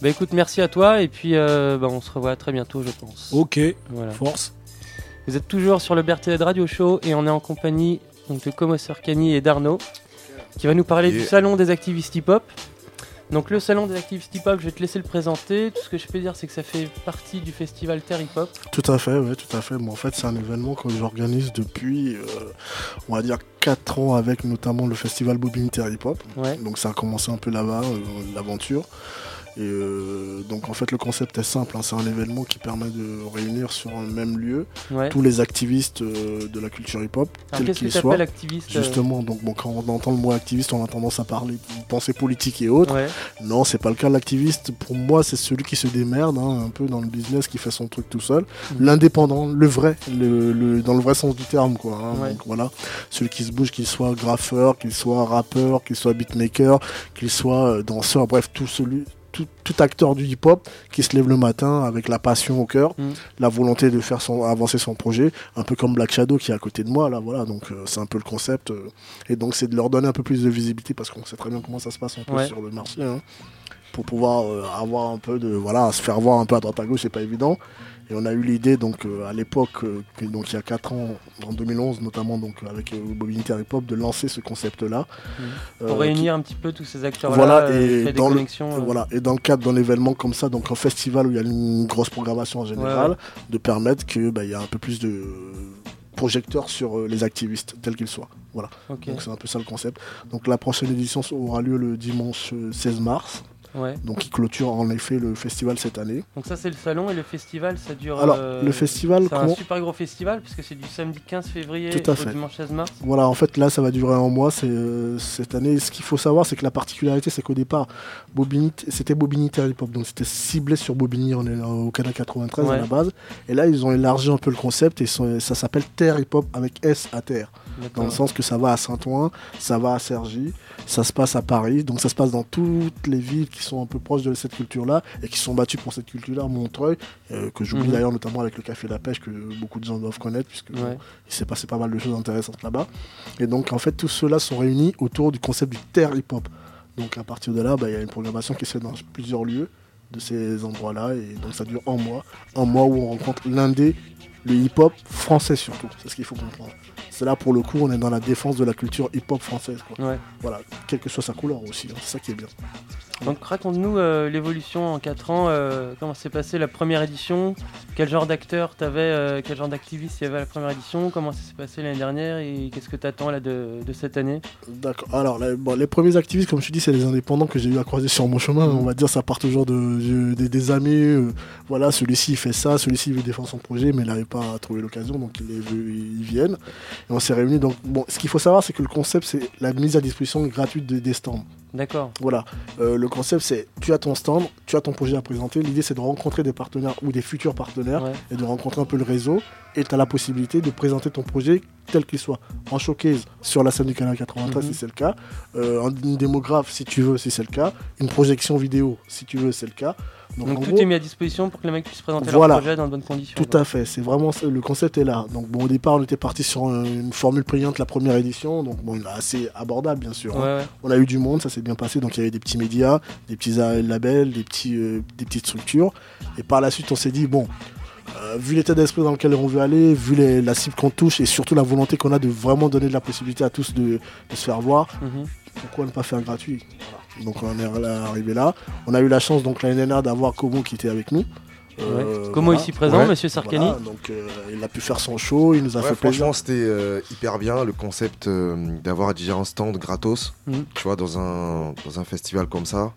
Bah écoute, merci à toi et puis euh, bah, on se revoit très bientôt, je pense. Ok, Voilà. force. Vous êtes toujours sur le BRTZ Radio Show et on est en compagnie donc, de Como Cani et d'Arnaud qui va nous parler du salon des activistes hip-hop. Donc le salon des activistes hip-hop, je vais te laisser le présenter. Tout ce que je peux dire, c'est que ça fait partie du festival Terre Hip-Hop. Tout à fait, ouais, tout à fait. Bon, en fait, c'est un événement que j'organise depuis, euh, on va dire, 4 ans avec notamment le festival Bobby Inter Hip Hop. Ouais. Donc ça a commencé un peu là-bas, euh, l'aventure. Et euh, donc en fait le concept est simple, hein. c'est un événement qui permet de réunir sur un même lieu Ouais. tous les activistes euh, de la culture hip-hop, quels qu'ils soient. activiste, euh Justement, donc bon, quand on entend le mot activiste, on a tendance à parler de pensée politique et autres. Ouais. Non, c'est pas le cas. L'activiste, pour moi, c'est celui qui se démerde hein, un peu dans le business, qui fait son truc tout seul. Mhm. L'indépendant, le vrai, le, le- dans le vrai sens du terme, quoi. hein. Ouais. Donc voilà, celui qui se bouge, qu'il soit graffeur, qu'il soit rappeur, qu'il soit beatmaker, qu'il soit danseur, bref, tout celui. Tout, tout acteur du hip-hop qui se lève le matin avec la passion au cœur, Mhm. la volonté de faire son, avancer son projet, un peu comme Black Shadow qui est à côté de moi, là, voilà, donc euh, c'est un peu le concept. euh, et donc c'est de leur donner un peu plus de visibilité parce qu'on sait très bien comment ça se passe un peu Ouais. sur le marché. hein pour pouvoir euh, avoir un peu de voilà se faire voir un peu à droite à gauche c'est pas évident et on a eu l'idée donc euh, à l'époque euh, donc il y a 4 ans en 2011 notamment donc avec euh, Bobby Inter Hip Hop de lancer ce concept là Pour réunir un petit peu tous ces acteurs-là, voilà et créer des dans le connexions, euh. voilà et dans le cadre d'un événement comme ça donc un festival où il y a une grosse programmation en général Ouais, de permettre que bah, y a un peu plus de projecteurs sur les activistes tels qu'ils soient. Voilà. Donc c'est un peu ça le concept. Donc la prochaine édition aura lieu le dimanche euh, 16 mars Ouais. donc qui clôture en effet le festival cette année. Donc ça c'est le salon et le festival ça dure... Alors, euh, le festival, C'est un super gros festival puisque c'est du samedi 15 février Tout à au fait. dimanche 16 mars. Voilà, en fait, là, ça va durer un mois. C'est euh, cette année. Ce qu'il faut savoir, c'est que la particularité, c'est qu'au départ, Bobigny, c'était Bobigny Terre Hip Hop, donc c'était ciblé sur Bobigny, on est là au Canada 93 Ouais. à la base. Et là, ils ont élargi un peu le concept et sont- ça s'appelle Terre Hip Hop avec S à terre. Dans le sens que ça va à Saint-Ouen, ça va à Cergy, ça se passe à Paris, donc ça se passe dans toutes les villes qui sont un peu proches de cette culture-là et qui sont battues pour cette culture-là, Montreuil, euh, que j'oublie Mhm. d'ailleurs notamment avec le Café La Pêche que beaucoup de gens doivent connaître puisque Ouais. il s'est passé pas mal de choses intéressantes là-bas. Et donc en fait tous ceux-là sont réunis autour du concept du terre hip-hop. Donc à partir de là, bah, il y a une programmation qui se fait dans plusieurs lieux de ces endroits-là et donc ça dure un mois, un mois où on rencontre l'un des le hip-hop français surtout. C'est ce qu'il faut comprendre. C'est là pour le coup, on est dans la défense de la culture hip-hop française. quoi. Ouais. Voilà, quelle que soit sa couleur aussi. hein, C'est ça qui est bien. Donc raconte-nous euh, l'évolution en 4 ans, euh, comment s'est passée la première édition, quel genre d'acteur t'avais, euh, quel genre d'activiste il y avait à la première édition, comment ça s'est passé l'année dernière et qu'est-ce que t'attends là de, de cette année? D'accord. Alors, là, bon, les premiers activistes, comme je te dis, c'est les indépendants que j'ai eu à croiser sur mon chemin. On va dire, ça part toujours de, de- des- des amis. euh, voilà, celui-ci il fait ça, celui-ci il veut défendre son projet, mais n'arrive pas à trouver l'occasion, donc il est vu- ils viennent. Et on s'est réunis. Donc, bon, ce qu'il faut savoir, c'est que le concept, c'est la mise à disposition gratuite de- des stands. D'accord. Voilà. Euh, le concept, c'est tu as ton stand, tu as ton projet à présenter. L'idée, c'est de rencontrer des partenaires ou des futurs partenaires et de rencontrer un peu le réseau. Et tu as la possibilité de présenter ton projet tel qu'il soit. En showcase sur la scène du canal 93, Mhm. si c'est le cas. Euh, une démographe, si tu veux, si c'est le cas. Une projection vidéo, si tu veux, c'est le cas. Donc, tout gros, est mis à disposition pour que les mecs puissent présenter Voilà. leur projet dans de bonnes conditions. tout à fait, c'est vraiment le concept est là. Donc bon, au départ, on était parti sur un- une formule payante la première édition, donc bon, il est assez abordable bien sûr. hein. Ouais. On a eu du monde, ça s'est bien passé. Donc il y avait des petits médias, des petits labels, des petits, euh, des petites structures. Et par la suite, on s'est dit bon. euh, vu l'état d'esprit dans lequel on veut aller, vu les- la cible qu'on touche et surtout la volonté qu'on a de vraiment donner de la possibilité à tous de, de se faire voir, Mhm. pourquoi ne pas faire gratuit? Voilà. Donc on est arrivé là. On a eu la chance donc l'année dernière d'avoir Como qui était avec nous. Euh, Ouais. Como ici présent, monsieur Sarkany. Voilà, donc euh, il a pu faire son show, il nous a Ouais, fait plaisir. franchement, c'était euh, hyper bien le concept euh, d'avoir déjà un stand gratos, Mhm. tu vois, dans un, dans un festival comme ça.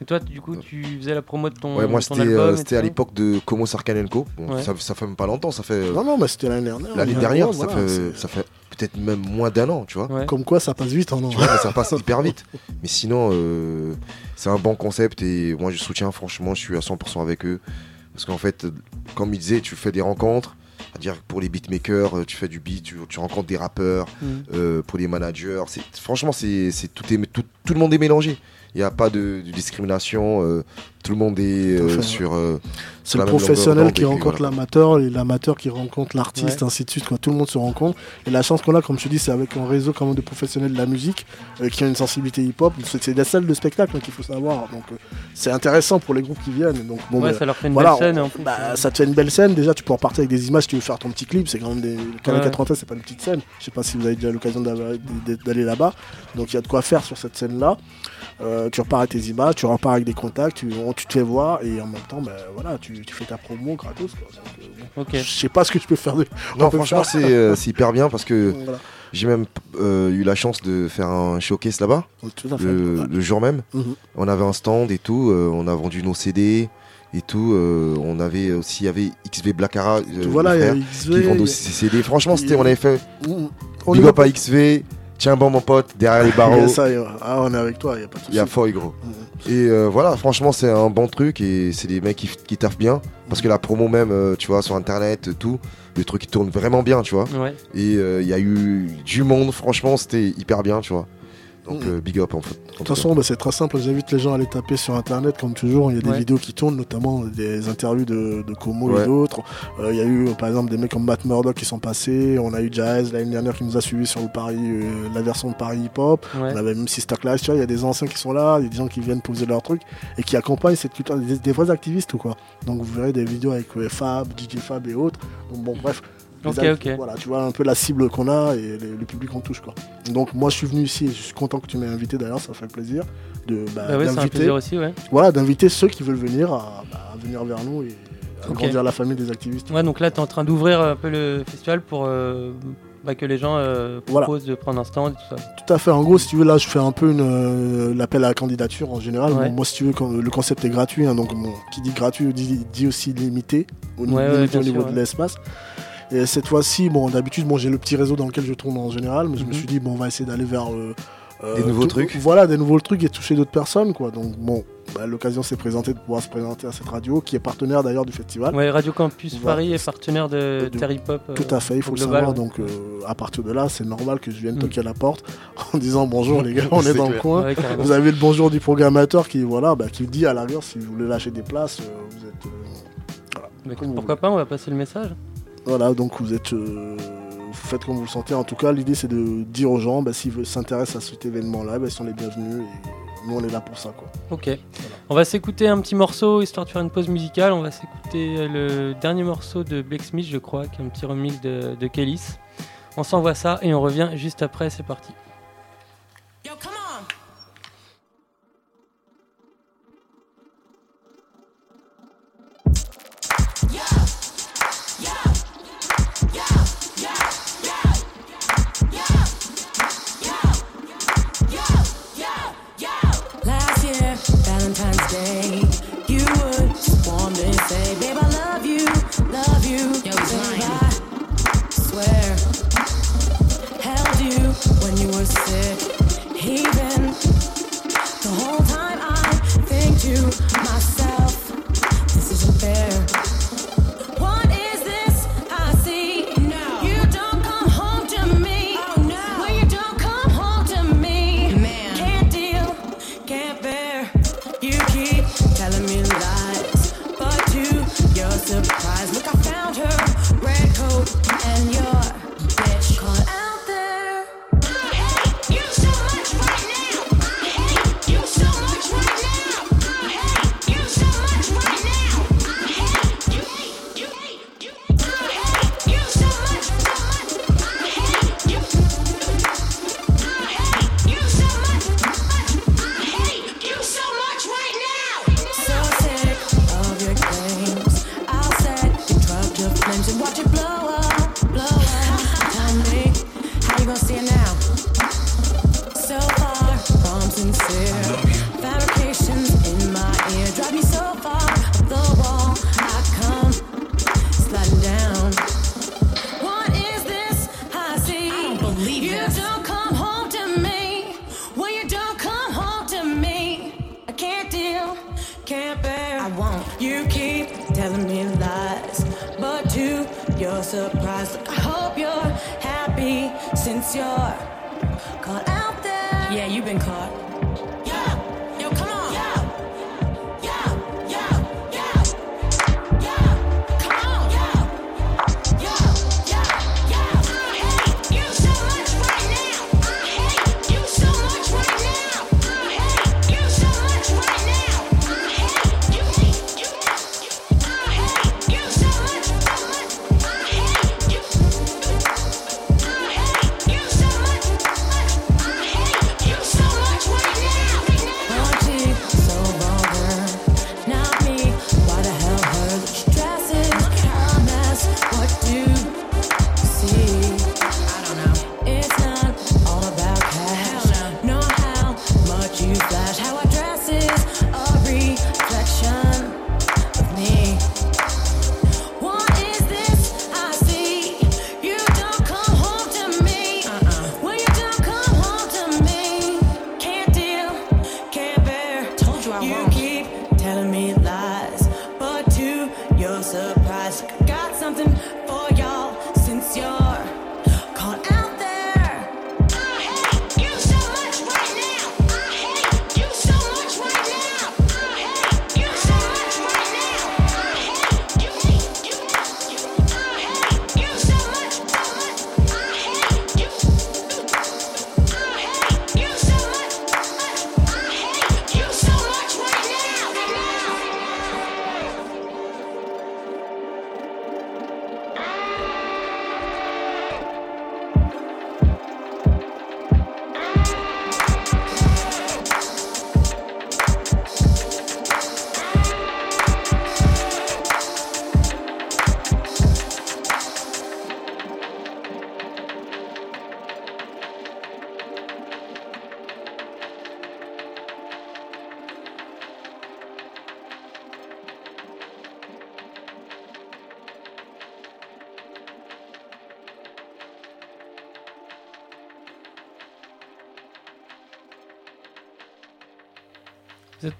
Et toi, du coup, tu faisais la promo de ton, Ouais, moi c'était euh, à l'époque de Como Sarkanenko. Bon, Ouais. ça, ça fait même pas longtemps, ça fait. Non, non, mais c'était l'année dernière. L'année Ouais, dernière, voilà, ça, fait, ça fait peut-être même moins d'un an, tu vois. Comme quoi ça passe vite en an. Tu vois, mais ça passe hyper vite. Mais sinon, euh, c'est un bon concept et moi je soutiens, franchement, je suis à 100% avec eux. Parce qu'en fait, comme il disait, tu fais des rencontres. C'est-à-dire que pour les beatmakers, euh, tu fais du beat, tu, tu rencontres des rappeurs, Mhm. euh, pour les managers. c'est- Franchement, c'est c'est- tout, est, tout, tout le monde est mélangé. Il n'y a pas de, de discrimination. euh, tout le monde est euh, sur. euh, C'est le professionnel qui rencontre voilà. l'amateur et l'amateur qui rencontre l'artiste, Ouais. ainsi de suite. Quoi. Tout le monde se rencontre. Et la chance qu'on a, comme je te dis, c'est avec un réseau quand même de professionnels de la musique euh, qui ont une sensibilité hip-hop. C'est c'est des salles de spectacle hein, qu'il faut savoir. Donc euh, c'est intéressant pour les groupes qui viennent. Donc, bon, Ouais, bah, ça leur fait une voilà, belle scène, on- en plus. bah, ça te fait une belle scène. Déjà, tu peux repartir avec des images si tu veux faire ton petit clip. C'est quand même des. Le Ouais. 93, c'est pas une petite scène. Je sais pas si vous avez déjà l'occasion d'aller d'aller là-bas. Donc il y a de quoi faire sur cette scène-là. Euh, tu repars avec tes images, tu repars avec des contacts, tu, on- tu te fais voir et en même temps, ben, voilà, tu, tu fais ta promo gratos. Quoi. Donc, euh. Je sais pas ce que tu peux faire de. Non, franchement, c'est euh, c'est hyper bien parce que Voilà. j'ai même euh, eu la chance de faire un showcase là-bas. Tout à fait. Le, Ouais. le jour même. Mhm. On avait un stand et tout. euh, on a vendu nos CD et tout. euh, on avait aussi il y avait XV Blackara. euh, Voilà, le il y a frère, XV, qui a- aussi ses CD. Franchement, c'était, on avait fait. Mhm. On Big up à XV. Tiens bon, mon pote, derrière les barreaux. Ça y ah, on est avec toi, il y a pas de Il y a souci. Foy gros. Et euh, voilà, franchement, c'est un bon truc et c'est des mecs qui, qui taffent bien. Parce que la promo même, euh, tu vois, sur internet, tout, le truc il tourne vraiment bien, tu vois. Ouais. Et euh, il y a eu du monde, franchement, c'était hyper bien, tu vois. Donc Mhm. euh, big up en fait. De toute façon, bah, c'est très simple. J'invite les gens à aller taper sur internet, comme toujours. Il y a des Ouais. vidéos qui tournent, notamment des interviews de, de Como Ouais. et d'autres. Euh, Il y a eu, par exemple, des mecs comme Matt Murdock qui sont passés. On a eu Jazz l'année dernière qui nous a suivis sur le Paris, euh, la version de Paris Hip Hop. Ouais. On avait même Sister Class. Tu vois, il y a des anciens qui sont là, il y a des gens qui viennent poser leur truc et qui accompagnent cette culture, des, des vrais activistes ou quoi. Donc vous verrez des vidéos avec euh, Fab, DJ Fab et autres. Donc bon, bref. Ok. Voilà, tu vois un peu la cible qu'on a et le, le public qu'on touche quoi. Donc moi je suis venu ici et je suis content que tu m'aies invité d'ailleurs, ça fait plaisir de bah, Bah ouais, un plaisir aussi, ouais. Voilà, d'inviter ceux qui veulent venir à, bah, à venir vers nous et à grandir la famille des activistes. Ouais, donc là, tu es en train d'ouvrir un peu le festival pour euh, bah, que les gens euh, Voilà. proposent de prendre un stand et tout ça. Tout à fait. En gros, si tu veux, là, je fais un peu euh, l'appel à la candidature en général. Ouais. Bon, moi, si tu veux, quand- le concept est gratuit. hein, donc, bon, qui dit gratuit dit, dit aussi limité au, niveau- Ouais, ouais, limité au bien niveau sûr, de l'espace. Et cette fois-ci, bon, d'habitude, bon, j'ai le petit réseau dans lequel je tourne en général, mais je me Mhm. suis dit, bon, on va essayer d'aller vers euh, euh, Des nouveaux tout- trucs. Voilà, des nouveaux trucs et toucher d'autres personnes, quoi. Donc, bon, bah, l'occasion s'est présentée de pouvoir se présenter à cette radio, qui est partenaire d'ailleurs du festival. Ouais, Radio Campus Voilà. Paris est partenaire de, Hop. euh, Tout à fait, il faut au le savoir. ouais. Donc, euh, à partir de là, c'est normal que je vienne Mm. toquer à la porte en disant bonjour les gars, on est, dans le coin. Ouais, vous avez le bonjour du programmateur qui, voilà, bah, qui dit à la rigueur si vous voulez lâcher des places, euh, vous êtes. euh, voilà. Bah, écoute, Comme vous pourquoi pas, on va passer le message. Voilà, donc vous êtes. Euh, vous faites comme vous le sentez. En tout cas, l'idée c'est de dire aux gens bah, s'ils s'intéressent à cet événement-là, bah, ils sont les bienvenus. Et nous, on est là pour ça. Quoi. Ok. On va s'écouter un petit morceau histoire de faire une pause musicale. On va s'écouter euh, le dernier morceau de Blacksmith, je crois, qui est un petit remix de, de On s'envoie ça et on revient juste après. C'est parti.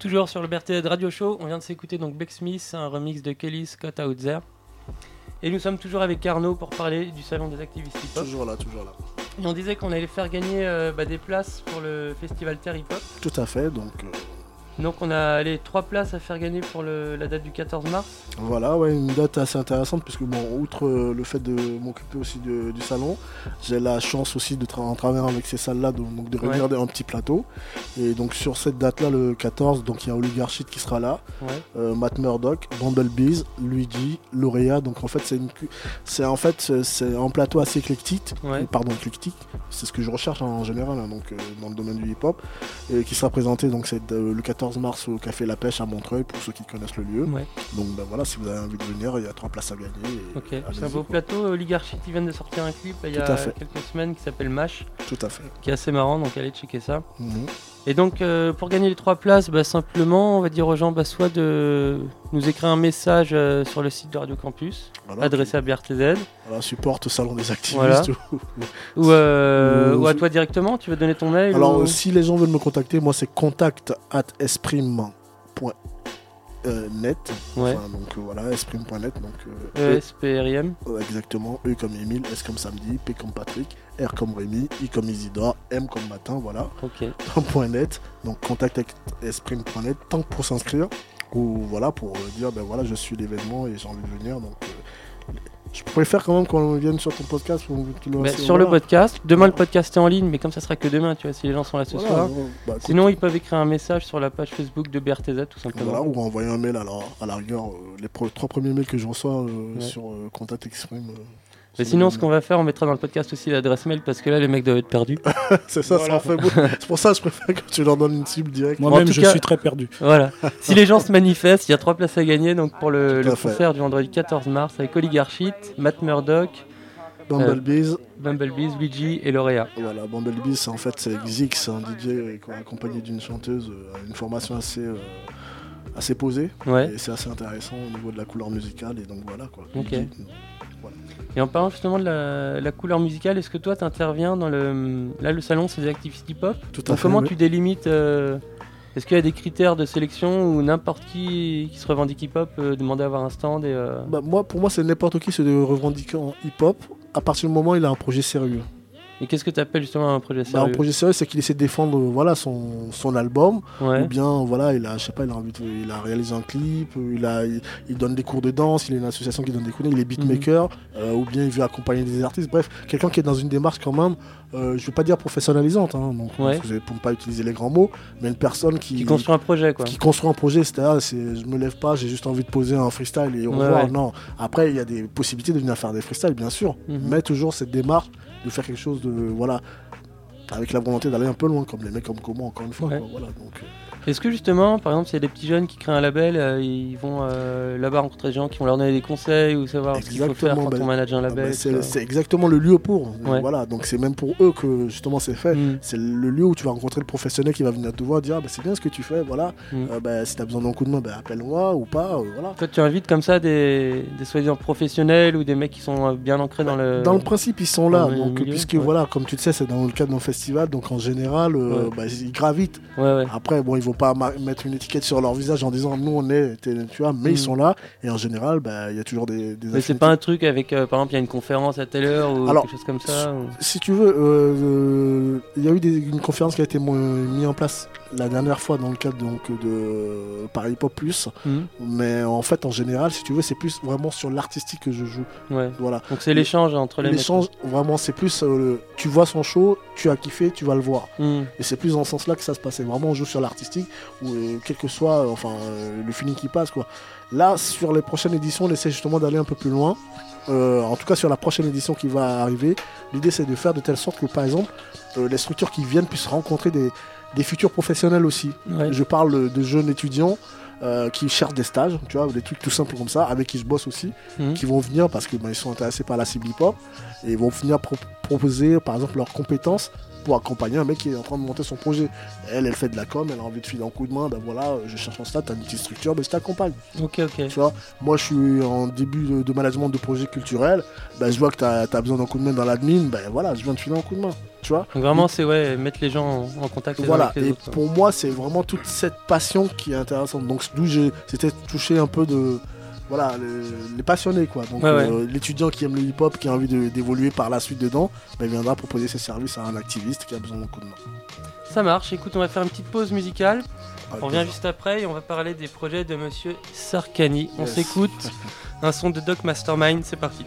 toujours sur le Bertheled Radio Show. On vient de s'écouter donc Beck Smith, un remix de Kelly Scott Outzer. Et nous sommes toujours avec Arnaud pour parler du salon des activistes hip-hop. Toujours là, toujours là. Et on disait qu'on allait faire gagner euh, bah, des places pour le festival Terre Hip Hop. Tout à fait, donc euh, donc on a les trois places à faire gagner pour le- la date du 14 mars. Voilà, ouais, une date assez intéressante puisque bon, outre euh, le fait de m'occuper aussi de- du salon, j'ai la chance aussi de tra- en travaillant avec ces salles-là, de, donc de Ouais. des- un petit plateau. Et donc sur cette date-là, le 14, donc il y a Oligarchit qui sera là, Ouais. euh, Matt Murdock, Bumblebees, Luigi, Lauréat. Donc en fait c'est une, cu- c'est en fait c'est- un plateau assez éclectique, Ouais. pardon éclectique. C'est ce que je recherche en général, hein, donc euh, dans le domaine du hip-hop, et qui sera présenté donc c'est le 14 mars au Café La Pêche à Montreuil pour ceux qui connaissent le lieu. Ouais. Donc ben voilà, si vous avez envie de venir, il y a trois places à gagner. et Ok, c'est un beau quoi. plateau. Oligarchie, ils viennent de sortir un clip il y a quelques semaines qui s'appelle Mash. Tout à fait. Qui est assez marrant, donc allez checker ça. Mhm. Et donc, euh, pour gagner les trois places, bah, simplement, on va dire aux gens bah, soit de nous écrire un message euh, sur le site de Radio Campus, Voilà, adressé à BRTZ. Voilà, supporte au salon des activistes. Voilà. ou- Ou, euh, ou- à toi directement, tu veux donner ton mail Alors, ou- si les gens veulent me contacter, moi c'est contact at esprime.net. Ouais. Enfin, donc euh, voilà, esprime.net. Donc, euh, E ESPRIM. Euh, exactement. E comme Émile, S comme samedi, P comme Patrick, R comme Rémi, I comme Isidore, M comme matin, voilà. Ok. Point .net. Donc contact avec esprime.net. Tant que pour s'inscrire, ou voilà, pour euh, dire, ben voilà, je suis l'événement et j'ai envie de venir. Donc, euh, je préfère quand même qu'on vienne sur ton podcast. pour le- Bah, c'est- sur le podcast. Demain, le podcast est en ligne, mais comme ça sera que demain, tu vois, si les gens sont là ce Voilà, soir. ouais, bah. Sinon, ils peuvent écrire un message sur la page Facebook de BRTZ, tout simplement. Voilà, ou envoyer un mail alors à la rigueur. euh, les trois premiers mails que je reçois euh, Ouais. sur euh, Contact Exprime. Mais sinon, ce qu'on va faire, on mettra dans le podcast aussi l'adresse mail parce que là, les mecs doivent être perdus. C'est ça, ça en fait beau. C'est pour ça que je préfère que tu leur donnes une cible directe. En tout cas, Voilà. si les gens se manifestent, il y a trois places à gagner donc pour le, concert du vendredi 14 mars avec Oligarchit, Matt Murdock, Bumblebees. euh, Bumblebees, Luigi et Lauréat. Voilà, Bumblebees, c'est- en fait, c'est Xix, c'est un DJ euh, accompagné d'une chanteuse, euh, une formation assez, euh, assez posée. Ouais. Et c'est assez intéressant au niveau de la couleur musicale, et donc voilà quoi. Ok. Et en parlant justement de la, la couleur musicale, est-ce que toi tu interviens dans le. Là, le salon, c'est des activités hip-hop. Tout à fait, Comment oui. tu délimites euh, Est-ce qu'il y a des critères de sélection où n'importe qui qui se revendique hip-hop peut demander à avoir un stand et. euh, Bah, moi, pour moi, c'est n'importe qui se revendiquer en hip-hop à partir du moment où il a un projet sérieux. Et qu'est-ce que tu appelles justement un projet Bah, sérieux un projet sérieux, c'est qu'il essaie de défendre euh, voilà, son, son album. Ouais. Ou bien, voilà, il a, je sais pas, il a, envie de- il a réalisé un clip, euh, il, a, il, il donne des cours de danse, il a une association qui donne des cours, il est beatmaker, Mhm. euh, ou bien il veut accompagner des artistes. Bref, quelqu'un qui est dans une démarche quand même, euh, je veux pas dire professionnalisante, hein, donc, Ouais. pour ne pas utiliser les grands mots, mais une personne qui, Qui construit un projet, quoi. Qui construit un projet, c'est-à-dire, c'est, je me lève pas, j'ai juste envie de poser un freestyle et Ouais, revoir. ouais. Non. Après, il y a des possibilités de venir faire des freestyles, bien sûr, Mhm. mais toujours cette démarche de faire quelque chose de, voilà, avec la volonté d'aller un peu loin, comme les mecs comme comment, encore une fois. Ouais. quoi, voilà, donc, euh, Est-ce que justement, par exemple, s'il y a des petits jeunes qui créent un label, euh, ils vont euh, là-bas rencontrer des gens qui vont leur donner des conseils ou savoir ce qu'il faut faire quand bah, on manage un ah label bah, c'est, exactement le lieu pour. Ouais. Voilà, donc c'est même pour eux que justement c'est fait. Mm. C'est le lieu où tu vas rencontrer le professionnel qui va venir te voir, dire ah, bah, c'est bien ce que tu fais, voilà. Mm. Euh, bah, si tu as besoin d'un coup de main, appelle-moi ou pas, voilà. Toi, tu invites comme ça des, des soi-disant professionnels ou des mecs qui sont bien ancrés dans le. Dans le principe, ils sont là, donc, milieu, puisque ouais. voilà, comme tu le sais, c'est dans le cadre d'un festival, donc en général, Ouais. ils gravitent. Après, bon, ils vont pas mettre une étiquette sur leur visage en disant nous on est, tu vois, mais Mm. ils sont là, et en général, bah, il y a toujours des, des Mais c'est pas un truc avec, euh, par exemple, il y a une conférence à telle heure ou Alors, quelque chose comme ça ou- Si tu veux, euh, euh, il y a eu des- une conférence qui a été mise en place la dernière fois dans le cadre donc, de Paris Pop Plus. Mhm. Mais en fait, en général, si tu veux, c'est plus vraiment sur l'artistique que je joue. Ouais. Voilà. Donc c'est l'échange entre les L'échange, vraiment, c'est plus. euh, tu vois son show, tu as kiffé, tu vas le voir. Mhm. Et c'est plus dans ce sens-là que ça se passait. Vraiment, on joue sur l'artistique, ou euh, quel que soit euh, enfin, euh, le feeling qui passe. quoi. Là, sur les prochaines éditions, on essaie justement d'aller un peu plus loin. Euh, en tout cas, sur la prochaine édition qui va arriver, l'idée c'est de faire de telle sorte que, par exemple, euh, les structures qui viennent puissent rencontrer des, des futurs professionnels aussi. Ouais. Je parle de, jeunes étudiants. euh, qui cherchent des stages, tu vois, des trucs tout simples comme ça, avec qui je bosse aussi, Mhm. qui vont venir parce qu'ils sont intéressés par la cible hip-hop et ils vont venir pro- proposer par exemple leurs compétences pour accompagner un mec qui est en train de monter son projet. Elle, elle fait de la com, elle a envie de filer un coup de main, ben voilà, je cherche un stade, t'as une petite structure, ben je t'accompagne. Ok, ok. Tu vois, moi je suis en début de, de management de projet culturel, ben je vois que t'as as besoin d'un coup de main dans l'admin, ben voilà, je viens de filer un coup de main. Tu vois Donc vraiment, c'est ouais, mettre les gens en, en contact les voilà, avec les et autres. pour moi, c'est vraiment toute cette passion qui est intéressante. Donc, d'où j'ai c'était touché un peu de, voilà, le- les passionnés quoi. Donc Ouais, ouais. euh, l'étudiant qui aime le hip-hop, qui a envie de- d'évoluer par la suite dedans, bah, il viendra proposer ses services à un activiste qui a besoin d'un coup de main. Ça marche, écoute, on va faire une petite pause musicale. Avec on revient juste après et on va parler des projets de monsieur Sarkani. On Yes. s'écoute un son de Doc Mastermind, c'est parti.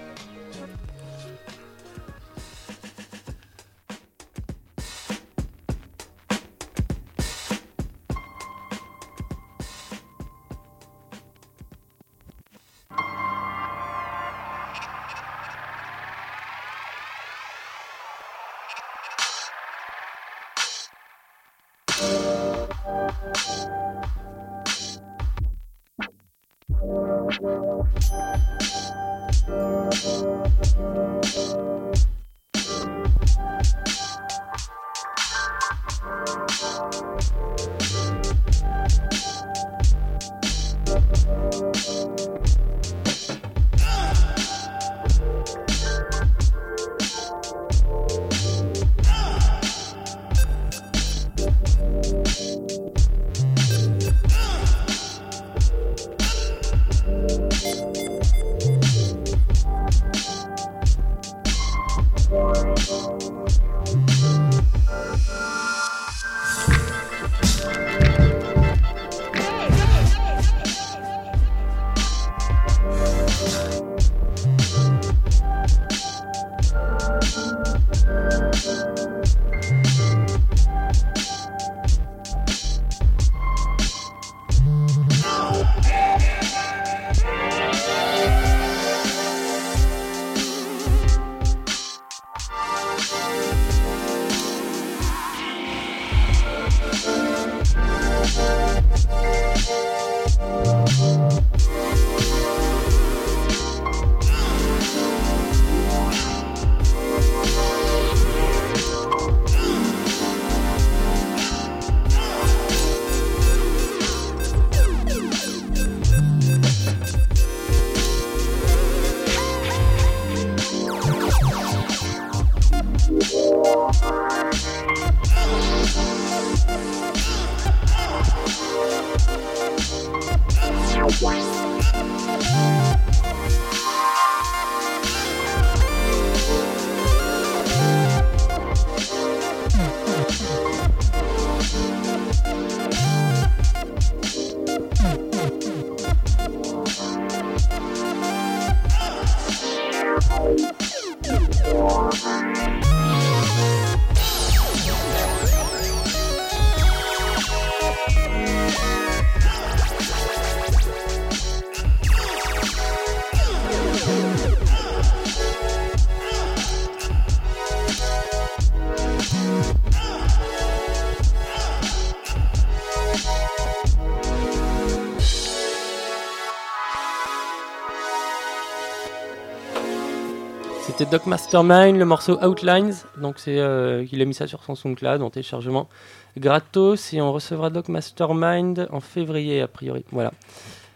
Doc Mastermind, le morceau Outlines. Donc c'est, euh, il a mis ça sur son SoundCloud en téléchargement gratos et on recevra Doc Mastermind en février a priori. Voilà.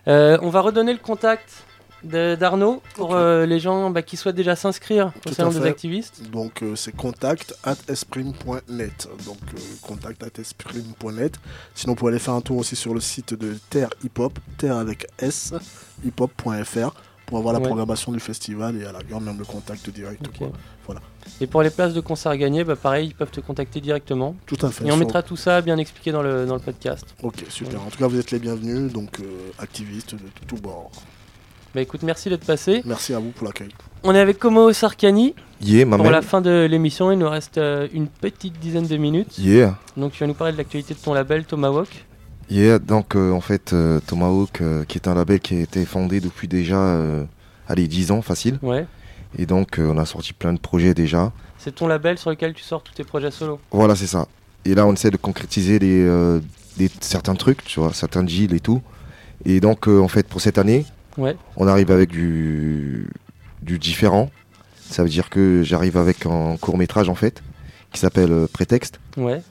Euh, on va redonner le contact d'Arnaud pour euh, les gens bah, qui souhaitent déjà s'inscrire au Tout salon des activistes. Donc euh, c'est contact at esprim.net. Donc euh, contact at esprim.net. Sinon vous pouvez aller faire un tour aussi sur le site de Terre Hip Hop, Terre avec S, hiphop.fr pour avoir la Ouais. programmation du festival et à la rigueur même le contact direct. Quoi. Voilà. Et pour les places de concert à gagner, bah, pareil, ils peuvent te contacter directement. Tout à fait. Et on mettra tout ça bien expliqué dans le, dans le podcast. Ok, super. En tout cas, vous êtes les bienvenus, donc euh, activistes de tout bord. Bah écoute, merci d'être passé. Merci à vous pour l'accueil. On est avec Como Sarkani. Yeah, ma pour la fin de l'émission, il nous reste euh, une petite dizaine de minutes. Yeah. Donc tu vas nous parler de l'actualité de ton label Tomahawk. Yeah, donc euh, en fait, euh, Tomahawk, euh, qui est un label qui a été fondé depuis déjà, euh, allez, 10 ans facile. Ouais. Et donc, on a sorti plein de projets déjà. C'est ton label sur lequel tu sors tous tes projets solo? Voilà, c'est ça. Et là, on essaie de concrétiser les, euh, des- certains trucs, tu vois, certains deals et tout. Et donc, en fait, pour cette année, Ouais. on arrive avec du, du différent. Ça veut dire que j'arrive avec un court métrage, en fait, qui s'appelle Prétexte, Ouais.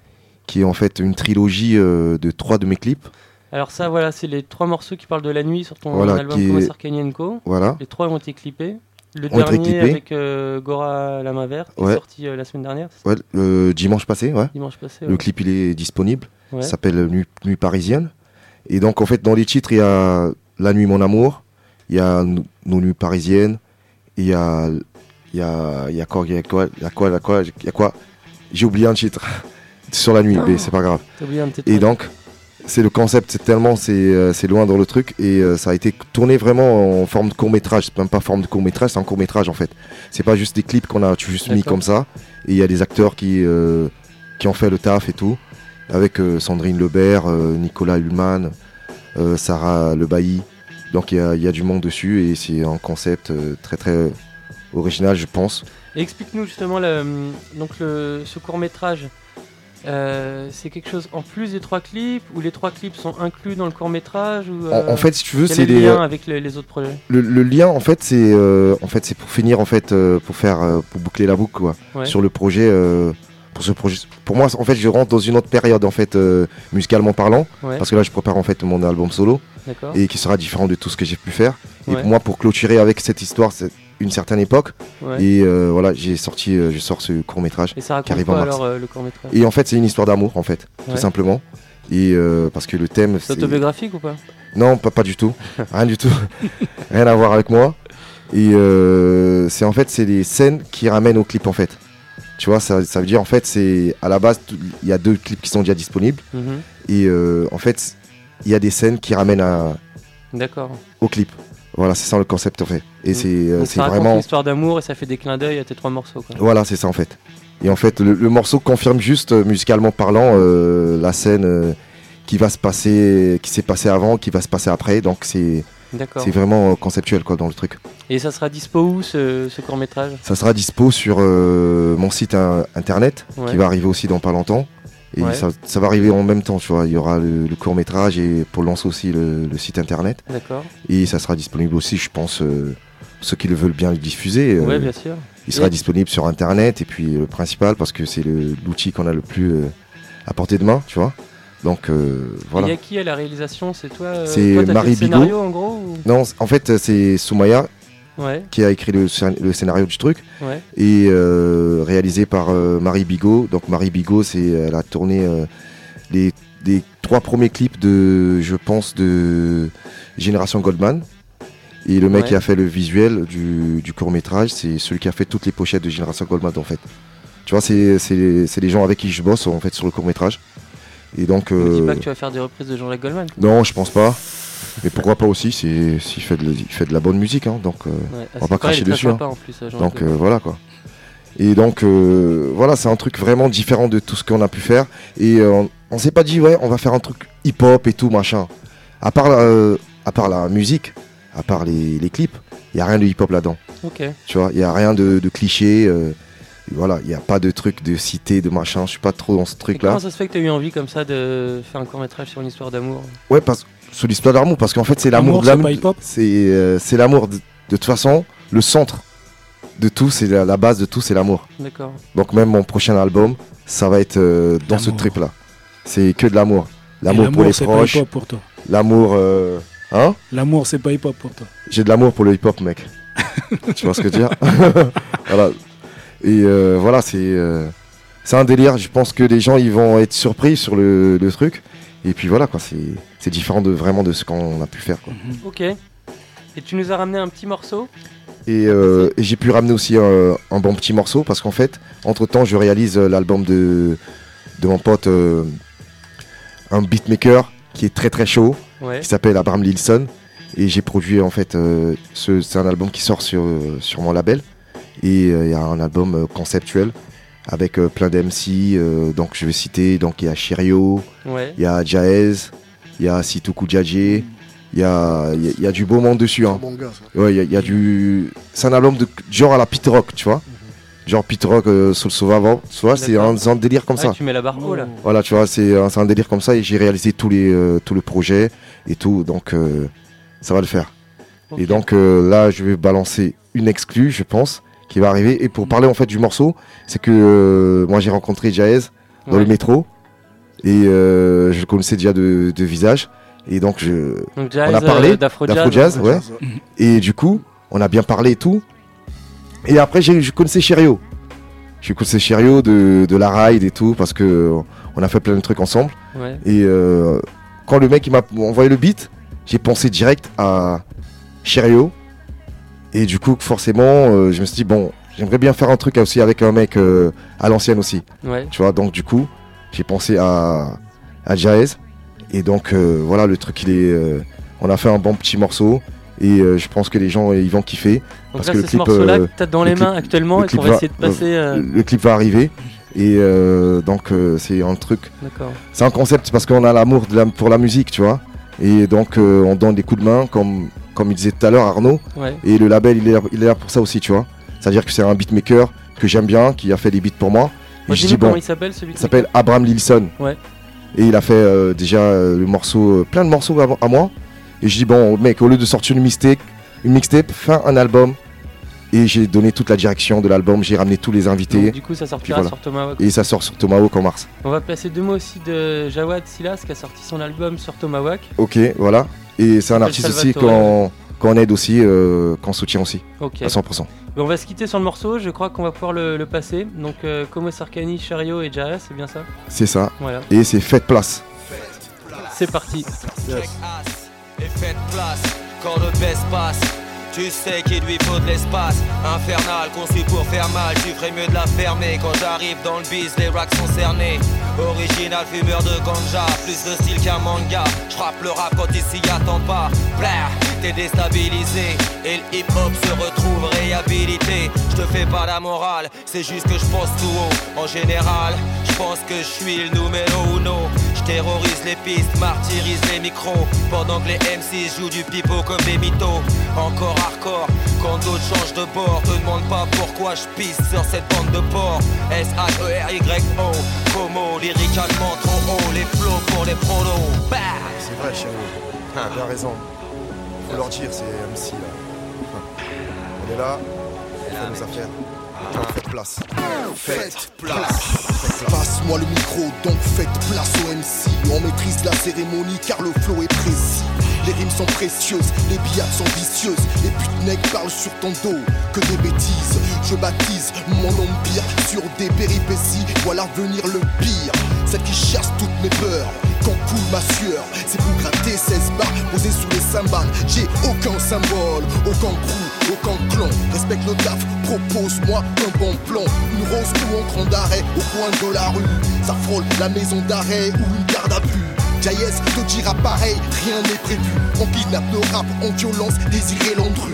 Qui est en fait une trilogie euh, de trois de mes clips. Alors ça, voilà, c'est les trois morceaux qui parlent de la nuit sur ton Voilà, album qui Como est- Sarkani Co. Voilà. Les trois ont été clippés. Le dernier avec euh, Gora la main verte, qui est sorti euh, la semaine dernière. Ouais, le dimanche passé, ouais. Dimanche passé, Le clip, il est disponible. Ça s'appelle Nuit, Nuit parisienne. Et donc, en fait, dans les titres, il y a La nuit, mon amour. il y a Nos Nuits Parisiennes, il y a, il y a, il y a quoi, il y a quoi, il y a quoi, il y a quoi, il y a quoi? J'ai oublié un titre sur la nuit, mais c'est pas grave. Et donc, c'est le concept, c'est tellement, c'est euh, loin dans le truc, et euh, ça a été tourné vraiment en forme de court métrage. C'est même pas forme de court métrage, c'est un court métrage en fait. C'est pas juste des clips qu'on a juste mis comme ça, et il y a des acteurs qui, euh, qui ont fait le taf et tout, avec Sandrine Lebert, Nicolas Hulman, Sarah Le Bailly. Donc il y a, y a du monde dessus, et c'est un concept très très original, je pense. Explique-nous justement le, donc le, ce court métrage. C'est quelque chose en plus des trois clips ou les trois clips sont inclus dans le court métrage ou, En- en fait, si tu veux, c'est est le des- lien avec les, les autres projets? Le, le lien en fait c'est euh, en fait c'est pour finir en fait euh, pour faire euh, pour boucler la boucle quoi Ouais. sur le projet euh, pour ce projet pour moi en fait je rentre dans une autre période en fait euh, musicalement parlant Ouais. parce que là je prépare en fait mon album solo et qui sera différent de tout ce que j'ai pu faire et Ouais. pour moi pour clôturer avec cette histoire une certaine époque Ouais. et euh, voilà j'ai sorti euh, je sors ce court métrage Et ça raconte qui arrive en mars alors, euh, le court-métrage? Et en fait c'est une histoire d'amour en fait Ouais. tout simplement et parce que le thème C'est autobiographique ou pas? Non, pas, pas du tout. Rien du tout. Rien à voir avec moi. Et c'est en fait, c'est les scènes qui ramènent au clip en fait. Tu vois, ça, ça veut dire en fait, c'est à la base, il y a deux clips qui sont déjà disponibles. Mhm. Et en fait, il y a des scènes qui ramènent à- D'accord. au clip. Voilà, c'est ça le concept en fait. Et c'est euh, c'est vraiment. une histoire d'amour et ça fait des clins d'œil à tes trois morceaux. Quoi. Voilà, c'est ça en fait. Et en fait, le, le morceau confirme juste, euh, musicalement parlant, euh, la scène euh, qui va se passer, qui s'est passée avant, qui va se passer après. Donc c'est c'est vraiment conceptuel quoi dans le truc. Et ça sera dispo où ce, ce court métrage Ça sera dispo sur euh, mon site internet Ouais. qui va arriver aussi dans pas longtemps. Et Ouais. ça, ça va arriver en même temps, tu vois. Il y aura le, le court métrage et pour lancer aussi le, le site internet. D'accord. Et ça sera disponible aussi, je pense, euh, ceux qui le veulent bien le diffuser. euh, Ouais, bien sûr. Il sera Et- disponible sur internet et puis le principal parce que c'est l'outil qu'on a le plus euh, à portée de main, tu vois. Donc euh, voilà. Il y a qui à la réalisation? C'est toi C'est Marie scénario Bigot. en gros ou- Non, en fait, c'est Soumaya Ouais. qui a écrit le, scén- le scénario du truc Ouais. et euh, réalisé par euh, Marie Bigot. Donc Marie Bigot, c'est elle a tourné euh, les, les trois premiers clips de, je pense, de Génération Goldman. Et le mec Ouais. qui a fait le visuel du, du court métrage, c'est celui qui a fait toutes les pochettes de Génération Goldman en fait. Tu vois, c'est les, gens avec qui je bosse en fait sur le court métrage. Et donc. Ne dis euh, pas que tu vas faire des reprises de Jean-Jacques Goldman. non, je pense pas. Mais pourquoi pas aussi S'il fait, de il fait de la bonne musique, hein, donc euh, Ouais, ah, on va c'est pas cracher dessus. hein. plus, Donc euh, voilà quoi. Et donc euh, voilà, c'est un truc vraiment différent de tout ce qu'on a pu faire. Et on, on s'est pas dit ouais, on va faire un truc hip-hop et tout machin. À part, la- à part la musique, à part les, les clips, il y a rien de hip-hop là-dedans. Ok. Tu vois, il y a rien de, de cliché. voilà, il n'y a pas de truc de cité, de machin. Je suis pas trop dans ce truc-là. comment ça se fait que tu as eu envie comme ça de faire un court métrage sur une histoire d'amour? Ouais, parce sur l'histoire d'amour, parce qu'en fait, c'est l'amour Amour, de la c'est euh, c'est l'amour. De, de toute façon, le centre de tout, c'est la, la base de tout, c'est l'amour. D'accord. Donc même mon prochain album, ça va être euh, dans ce trip-là. C'est que de l'amour. L'amour pour les c'est pas proches. hip-hop pour toi. L'amour, euh, hein L'amour, c'est pas hip-hop pour toi. J'ai de l'amour pour le hip-hop, mec. tu vois ce que je veux dire Voilà. Et euh, voilà, c'est euh, c'est un délire. Je pense que les gens ils vont être surpris sur le, le truc. Et puis voilà, quoi. C'est c'est différent de vraiment de ce qu'on a pu faire. Quoi. Ok. Et tu nous as ramené un petit morceau Et, euh, et j'ai pu ramener aussi un, un bon petit morceau parce qu'en fait, entre temps, je réalise euh, l'album de, de mon pote, euh, un beatmaker qui est très très chaud, Ouais. qui s'appelle Abraham Lilson. Et j'ai produit en fait, euh, ce- c'est un album qui sort sur, sur mon label. Et il y a un album conceptuel avec euh, plein d'MC. euh, donc je vais citer, donc il y a Chirio, Ouais. il y a Jaez, il y a Situku Djadje, il y a, il y a- il y a du beau monde dessus. Hein. bon gars, ça. Ouais, il y a- il y, a du. C'est un album de genre à la Pit Rock, tu vois. Genre Pit Rock, euh, Soul Sauvage, tu vois, c'est un, c'est un délire comme Ouais, ça. tu mets la barre haut là. Voilà, tu vois, c'est un, c'est un délire comme ça et j'ai réalisé tous les, euh, tout le projet et tout, donc euh, ça va le faire. Et donc euh, là, je vais balancer une exclue, je pense, qui va arriver. Et pour parler en fait du morceau, c'est que euh, moi j'ai rencontré Jaez dans Ouais. le métro et euh, je le connaissais déjà de, de visage. Et donc, je, Donc on a parlé euh, d'Afro Jazz, Jazz, Afro ouais. Ouais. Et du coup, on a bien parlé et tout. Et après, j'ai- je connaissais Cherio. Je connaissais Cherio de, de la ride et tout, parce que on a fait plein de trucs ensemble. Ouais. Et euh, quand le mec il m'a envoyé le beat, j'ai pensé direct à, Cherio. Et du coup, forcément, euh, je me suis dit, bon, j'aimerais bien faire un truc aussi avec un mec euh, à l'ancienne aussi. Ouais. Tu vois, donc du coup, j'ai pensé à, à Jaez. Et donc, euh, voilà, le truc, il est. euh, on a fait un bon petit morceau. Et euh, je pense que les gens, ils vont kiffer. Donc parce là, que c'est ce morceau-là que t'as dans le les mains actuellement le et qu'on clip va essayer de passer, euh, Le clip va arriver. Et euh, donc, euh, c'est un truc. D'accord. C'est un concept parce qu'on a l'amour la- pour la musique, tu vois. Et donc, euh, on donne des coups de main, comme, comme il disait tout à l'heure, Arnaud. Ouais. Et le label, il est, là, il est là pour ça aussi, tu vois. C'est-à-dire que c'est un beatmaker que j'aime bien, qui a fait des beats pour moi. Et Moi, je dis, bon, comment il s'appelle, ce beatmaker s'appelle Abraham Lilson. Ouais. Et il a fait euh, déjà euh, le morceau, euh, plein de morceaux à, à moi. Et je dis, bon, mec, au lieu de sortir une mixtape, une mixtape, fais un album. Et j'ai donné toute la direction de l'album, j'ai ramené tous les invités. Donc, du coup, ça sortira sur Tomahawk. Et ça sort sur Tomahawk en mars. On va placer deux mots aussi de Jawad Silas qui a sorti son album sur Tomahawk. Ok, voilà. Et c'est un artiste aussi qu'on qu'on aide aussi, euh, qu'on soutient aussi. Ok. À 100%. Mais on va se quitter sur le morceau, je crois qu'on va pouvoir le, le passer. Donc euh, Como Sarkani, Cherio et Jaez, c'est bien ça? C'est ça. Voilà. Et c'est Faites place. C'est parti. et faites place quand le best passe. Tu sais qu'il lui faut de l'espace infernal conçu pour faire mal. Tu ferais mieux de la fermer quand j'arrive dans le biz. Les racks sont cernés. Original fumeur de ganja, plus de style qu'un manga. J'frappe le rap quand il s'y attend pas. Blair, t'es déstabilisé et le hip hop se retrouve réhabilité. Je te fais pas la morale, c'est juste que je pense tout haut. En général, je pense que je suis le numéro uno. Terrorise les pistes, martyrise les micros. Pendant que les MC jouent du pipeau comme des mythos. Encore hardcore, quand d'autres changent de bord. Te demande pas pourquoi je pisse sur cette bande de porc. E S-H-E-R-Y-O, Como, lyricalement trop haut. Les flots pour les prolos. Bah C'est vrai, chérie. Ah. Tu as raison. Faut leur dire, c'est MC là. Elle est là, elle fait nos affaires. Faites place. Faites place. Passe-moi le micro, donc faites place au MC. On maîtrise la cérémonie car le flow est précis. Les rimes sont précieuses, les billades sont vicieuses. Les putes parlent sur ton dos, que des bêtises. Je baptise mon empire sur des péripéties. Voilà venir le pire, celle qui chasse toutes Quand coule ma sueur, c'est pour gratter 16 barres posées sous les cymbales. J'ai aucun symbole, aucun crew, aucun clan. Respecte le taf, propose-moi un bon plan. Une rose ou un cran d'arrêt au coin de la rue. Ça frôle la maison d'arrêt ou une garde à vue. Jaez te dira pareil, rien n'est prévu. On kidnappe le rap en violence, désiré Landru.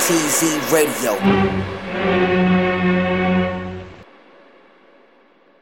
TZ Radio.